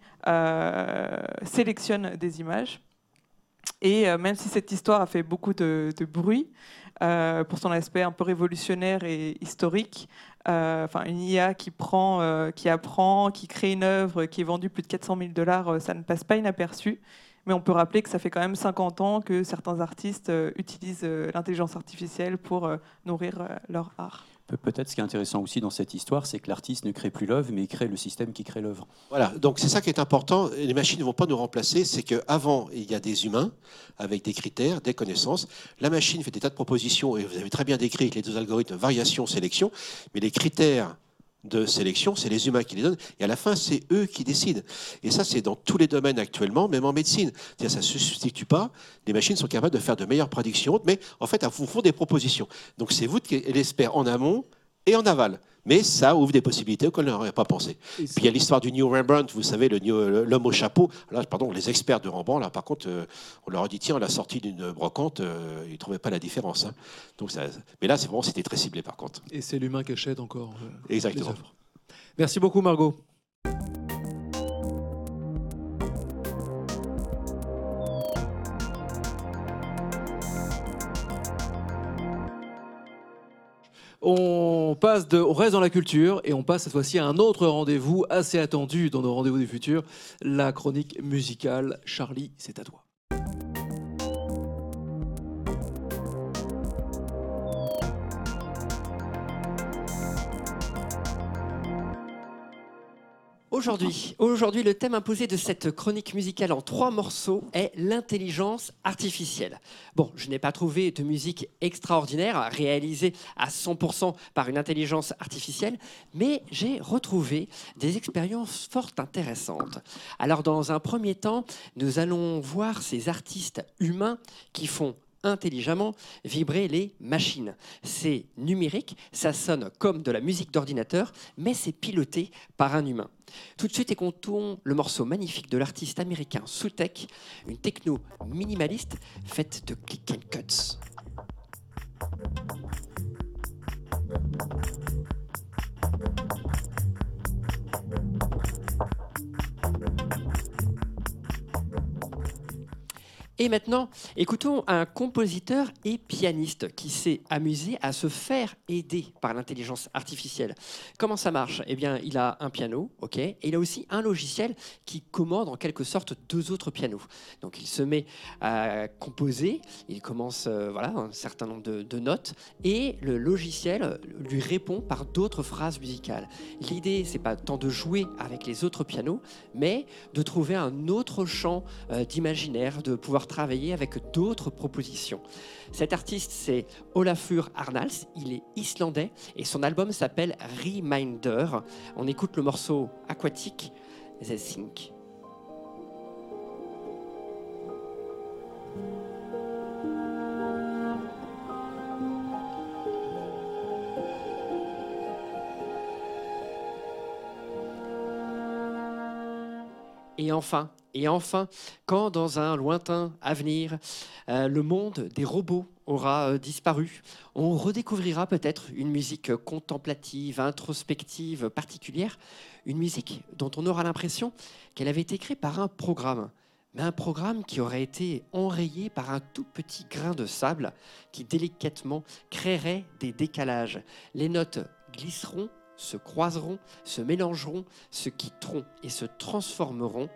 sélectionne des images. Et euh, même si cette histoire a fait beaucoup de, bruit, euh, pour son aspect un peu révolutionnaire et historique, euh, enfin une IA qui prend, qui apprend, qui crée une œuvre qui est vendue plus de 400 000 dollars, ça ne passe pas inaperçu. Mais on peut rappeler que ça fait quand même 50 ans que certains artistes utilisent l'intelligence artificielle pour nourrir leur art. Pe- Peut-être ce qui est intéressant aussi dans cette histoire, c'est que l'artiste ne crée plus l'œuvre, mais il crée le système qui crée l'œuvre. Voilà, donc c'est ça qui est important. Les machines ne vont pas nous remplacer. C'est qu'avant, il y a des humains avec des critères, des connaissances. La machine fait des tas de propositions, et vous avez très bien décrit les deux algorithmes, variation, sélection, mais les critères de sélection, c'est les humains qui les donnent, et à la fin, c'est eux qui décident. Et ça, c'est dans tous les domaines actuellement, même en médecine. C'est-à-dire, ça ne se substitue pas. Les machines sont capables de faire de meilleures prédictions, mais en fait, elles vous font des propositions. Donc, c'est vous qui l'expert en amont et en aval. Mais ça ouvre des possibilités auxquelles on n'aurait pas pensé. Puis il y a l'histoire du New Rembrandt, vous savez, l'homme au chapeau. Là, pardon, les experts de Rembrandt, là, par contre, euh, on leur a dit, tiens, à la sortie d'une brocante, euh, ils ne trouvaient pas la différence. hein. Donc, ça- mais là, c'est vraiment, c'était très ciblé, par contre. Et c'est l'humain qui achète encore euh, Exactement. les. Merci beaucoup, Margot. On passe de, on reste dans la culture et on passe cette fois-ci à un autre rendez-vous assez attendu dans nos rendez-vous du futur, la chronique musicale. Charlie, c'est à toi. Aujourd'hui, le thème imposé de cette chronique musicale en trois morceaux est l'intelligence artificielle. Bon, je n'ai pas trouvé de musique extraordinaire réalisée à 100% par une intelligence artificielle, mais j'ai retrouvé des expériences fort intéressantes. Alors, dans un premier temps, nous allons voir ces artistes humains qui font intelligemment vibrer les machines. C'est numérique, ça sonne comme de la musique d'ordinateur, mais c'est piloté par un humain. Tout de suite, écoutons le morceau magnifique de l'artiste américain Soutech, une techno minimaliste faite de click and cuts. Et maintenant, écoutons un compositeur et pianiste qui s'est amusé à se faire aider par l'intelligence artificielle. Comment ça marche? Eh bien, il a un piano, ok, et il a aussi un logiciel qui commande en quelque sorte deux autres pianos. Donc, il se met à composer, il commence euh, voilà un certain nombre de, notes, et le logiciel lui répond par d'autres phrases musicales. L'idée, c'est pas tant de jouer avec les autres pianos, mais de trouver un autre champ euh, d'imaginaire, de pouvoir travailler avec d'autres propositions. Cet artiste, c'est Olafur Arnalds, il est islandais et son album s'appelle Reminder. On écoute le morceau aquatique, The Sink. Et enfin, et enfin, quand dans un lointain avenir, euh, le monde des robots aura euh, disparu, on redécouvrira peut-être une musique contemplative, introspective, particulière, une musique dont on aura l'impression qu'elle avait été créée par un programme, mais un programme qui aurait été enrayé par un tout petit grain de sable qui délicatement créerait des décalages. Les notes glisseront se croiseront, se mélangeront, se quitteront et se transformeront.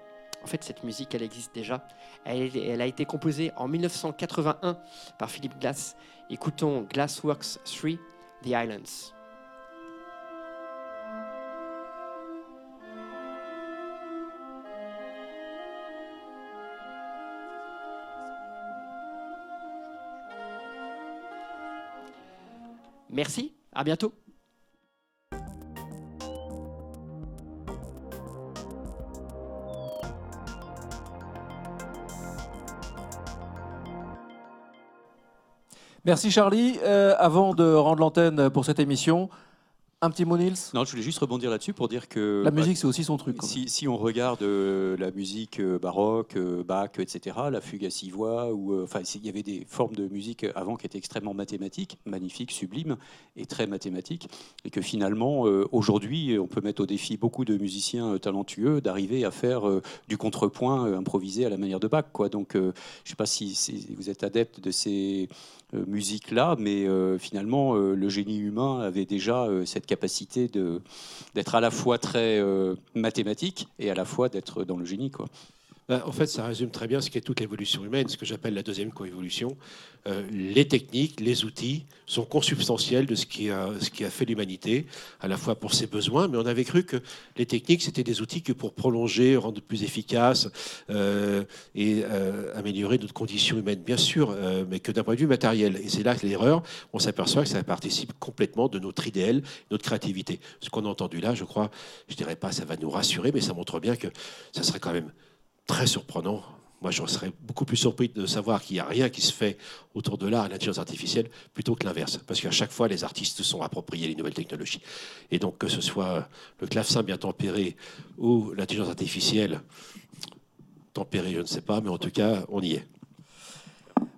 En fait, cette musique, elle existe déjà. Elle, a été composée en 1981 par Philip Glass. Écoutons Glassworks 3, The Islands. Merci, à bientôt. Merci Charlie. Euh, avant de rendre l'antenne pour cette émission, un petit mot Nils Non, je voulais juste rebondir là-dessus pour dire que La bah, musique, c'est aussi son truc. quand si, si on regarde euh, la musique euh, baroque, euh, Bach, etc., la fugue à six voix, ou enfin, il y avait des formes de musique avant qui étaient extrêmement mathématiques, magnifiques, sublimes et très mathématiques, et que finalement aujourd'hui, on peut mettre au défi beaucoup de musiciens talentueux d'arriver à faire du contrepoint improvisé à la manière de Bach. Quoi. Donc, je ne sais pas si, si vous êtes adepte de ces musiques-là, mais finalement, le génie humain avait déjà cette capacité d'être à la fois très euh, mathématique et à la fois d'être dans le génie. Quoi. Ben, en fait, ça résume très bien ce qu'est toute l'évolution humaine, ce que j'appelle la deuxième coévolution. Euh, les techniques, les outils sont consubstantiels de ce qui a, fait l'humanité, à la fois pour ses besoins, mais on avait cru que les techniques, c'était des outils que pour prolonger, rendre plus efficaces euh, et euh, améliorer notre condition humaine, bien sûr, mais que d'un point de vue matériel. Et c'est là que l'erreur, on s'aperçoit que ça participe complètement de notre idéal, notre créativité. Ce qu'on a entendu là, je crois, je dirais pas ça va nous rassurer, mais ça montre bien que ça serait quand même très surprenant. Moi, je serais beaucoup plus surpris de savoir qu'il n'y a rien qui se fait autour de l'art et l'intelligence artificielle plutôt que l'inverse. Parce qu'à chaque fois, les artistes se sont appropriés les nouvelles technologies. Et donc, que ce soit le clavecin bien tempéré ou l'intelligence artificielle tempérée, je ne sais pas, mais en tout cas, on y est.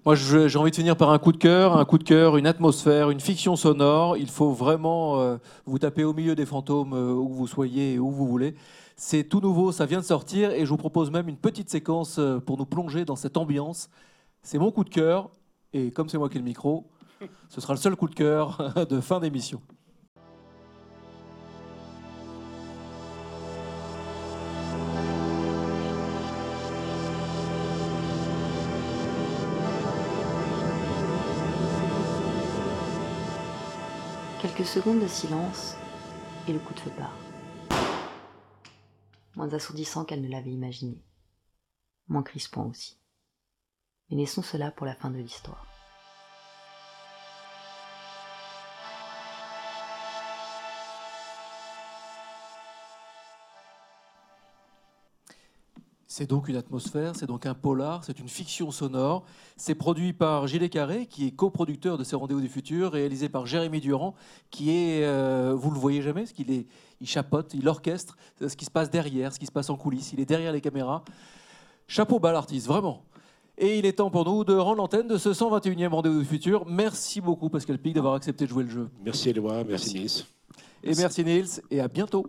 Moi, j'ai envie de finir par un coup de cœur, un coup de cœur, une atmosphère, une fiction sonore. Il faut vraiment euh, vous taper au milieu des fantômes euh, où vous soyez et où vous voulez. C'est tout nouveau, ça vient de sortir et je vous propose même une petite séquence euh, pour nous plonger dans cette ambiance. C'est mon coup de cœur et comme c'est moi qui ai le micro, ce sera le seul coup de cœur de fin d'émission. Quelques secondes de silence et le coup de feu part. Moins assourdissant qu'elle ne l'avait imaginé. Moins crispant aussi. Mais laissons cela pour la fin de l'histoire. C'est donc une atmosphère, c'est donc un polar, c'est une fiction sonore. C'est produit par Gilles Carré, qui est coproducteur de ces Rendez-vous du futur, réalisé par Jérémy Durand, qui est, euh, vous le voyez jamais, parce qu'il est, il chapote, il orchestre ce qui se passe derrière, ce qui se passe en coulisses. Il est derrière les caméras. Chapeau bas l'artiste, vraiment. Et il est temps pour nous de rendre l'antenne de ce 121e Rendez-vous du futur. Merci beaucoup, Pascal Pic, d'avoir accepté de jouer le jeu. Merci Éloi, merci, Nice. Et merci Niels, et à bientôt.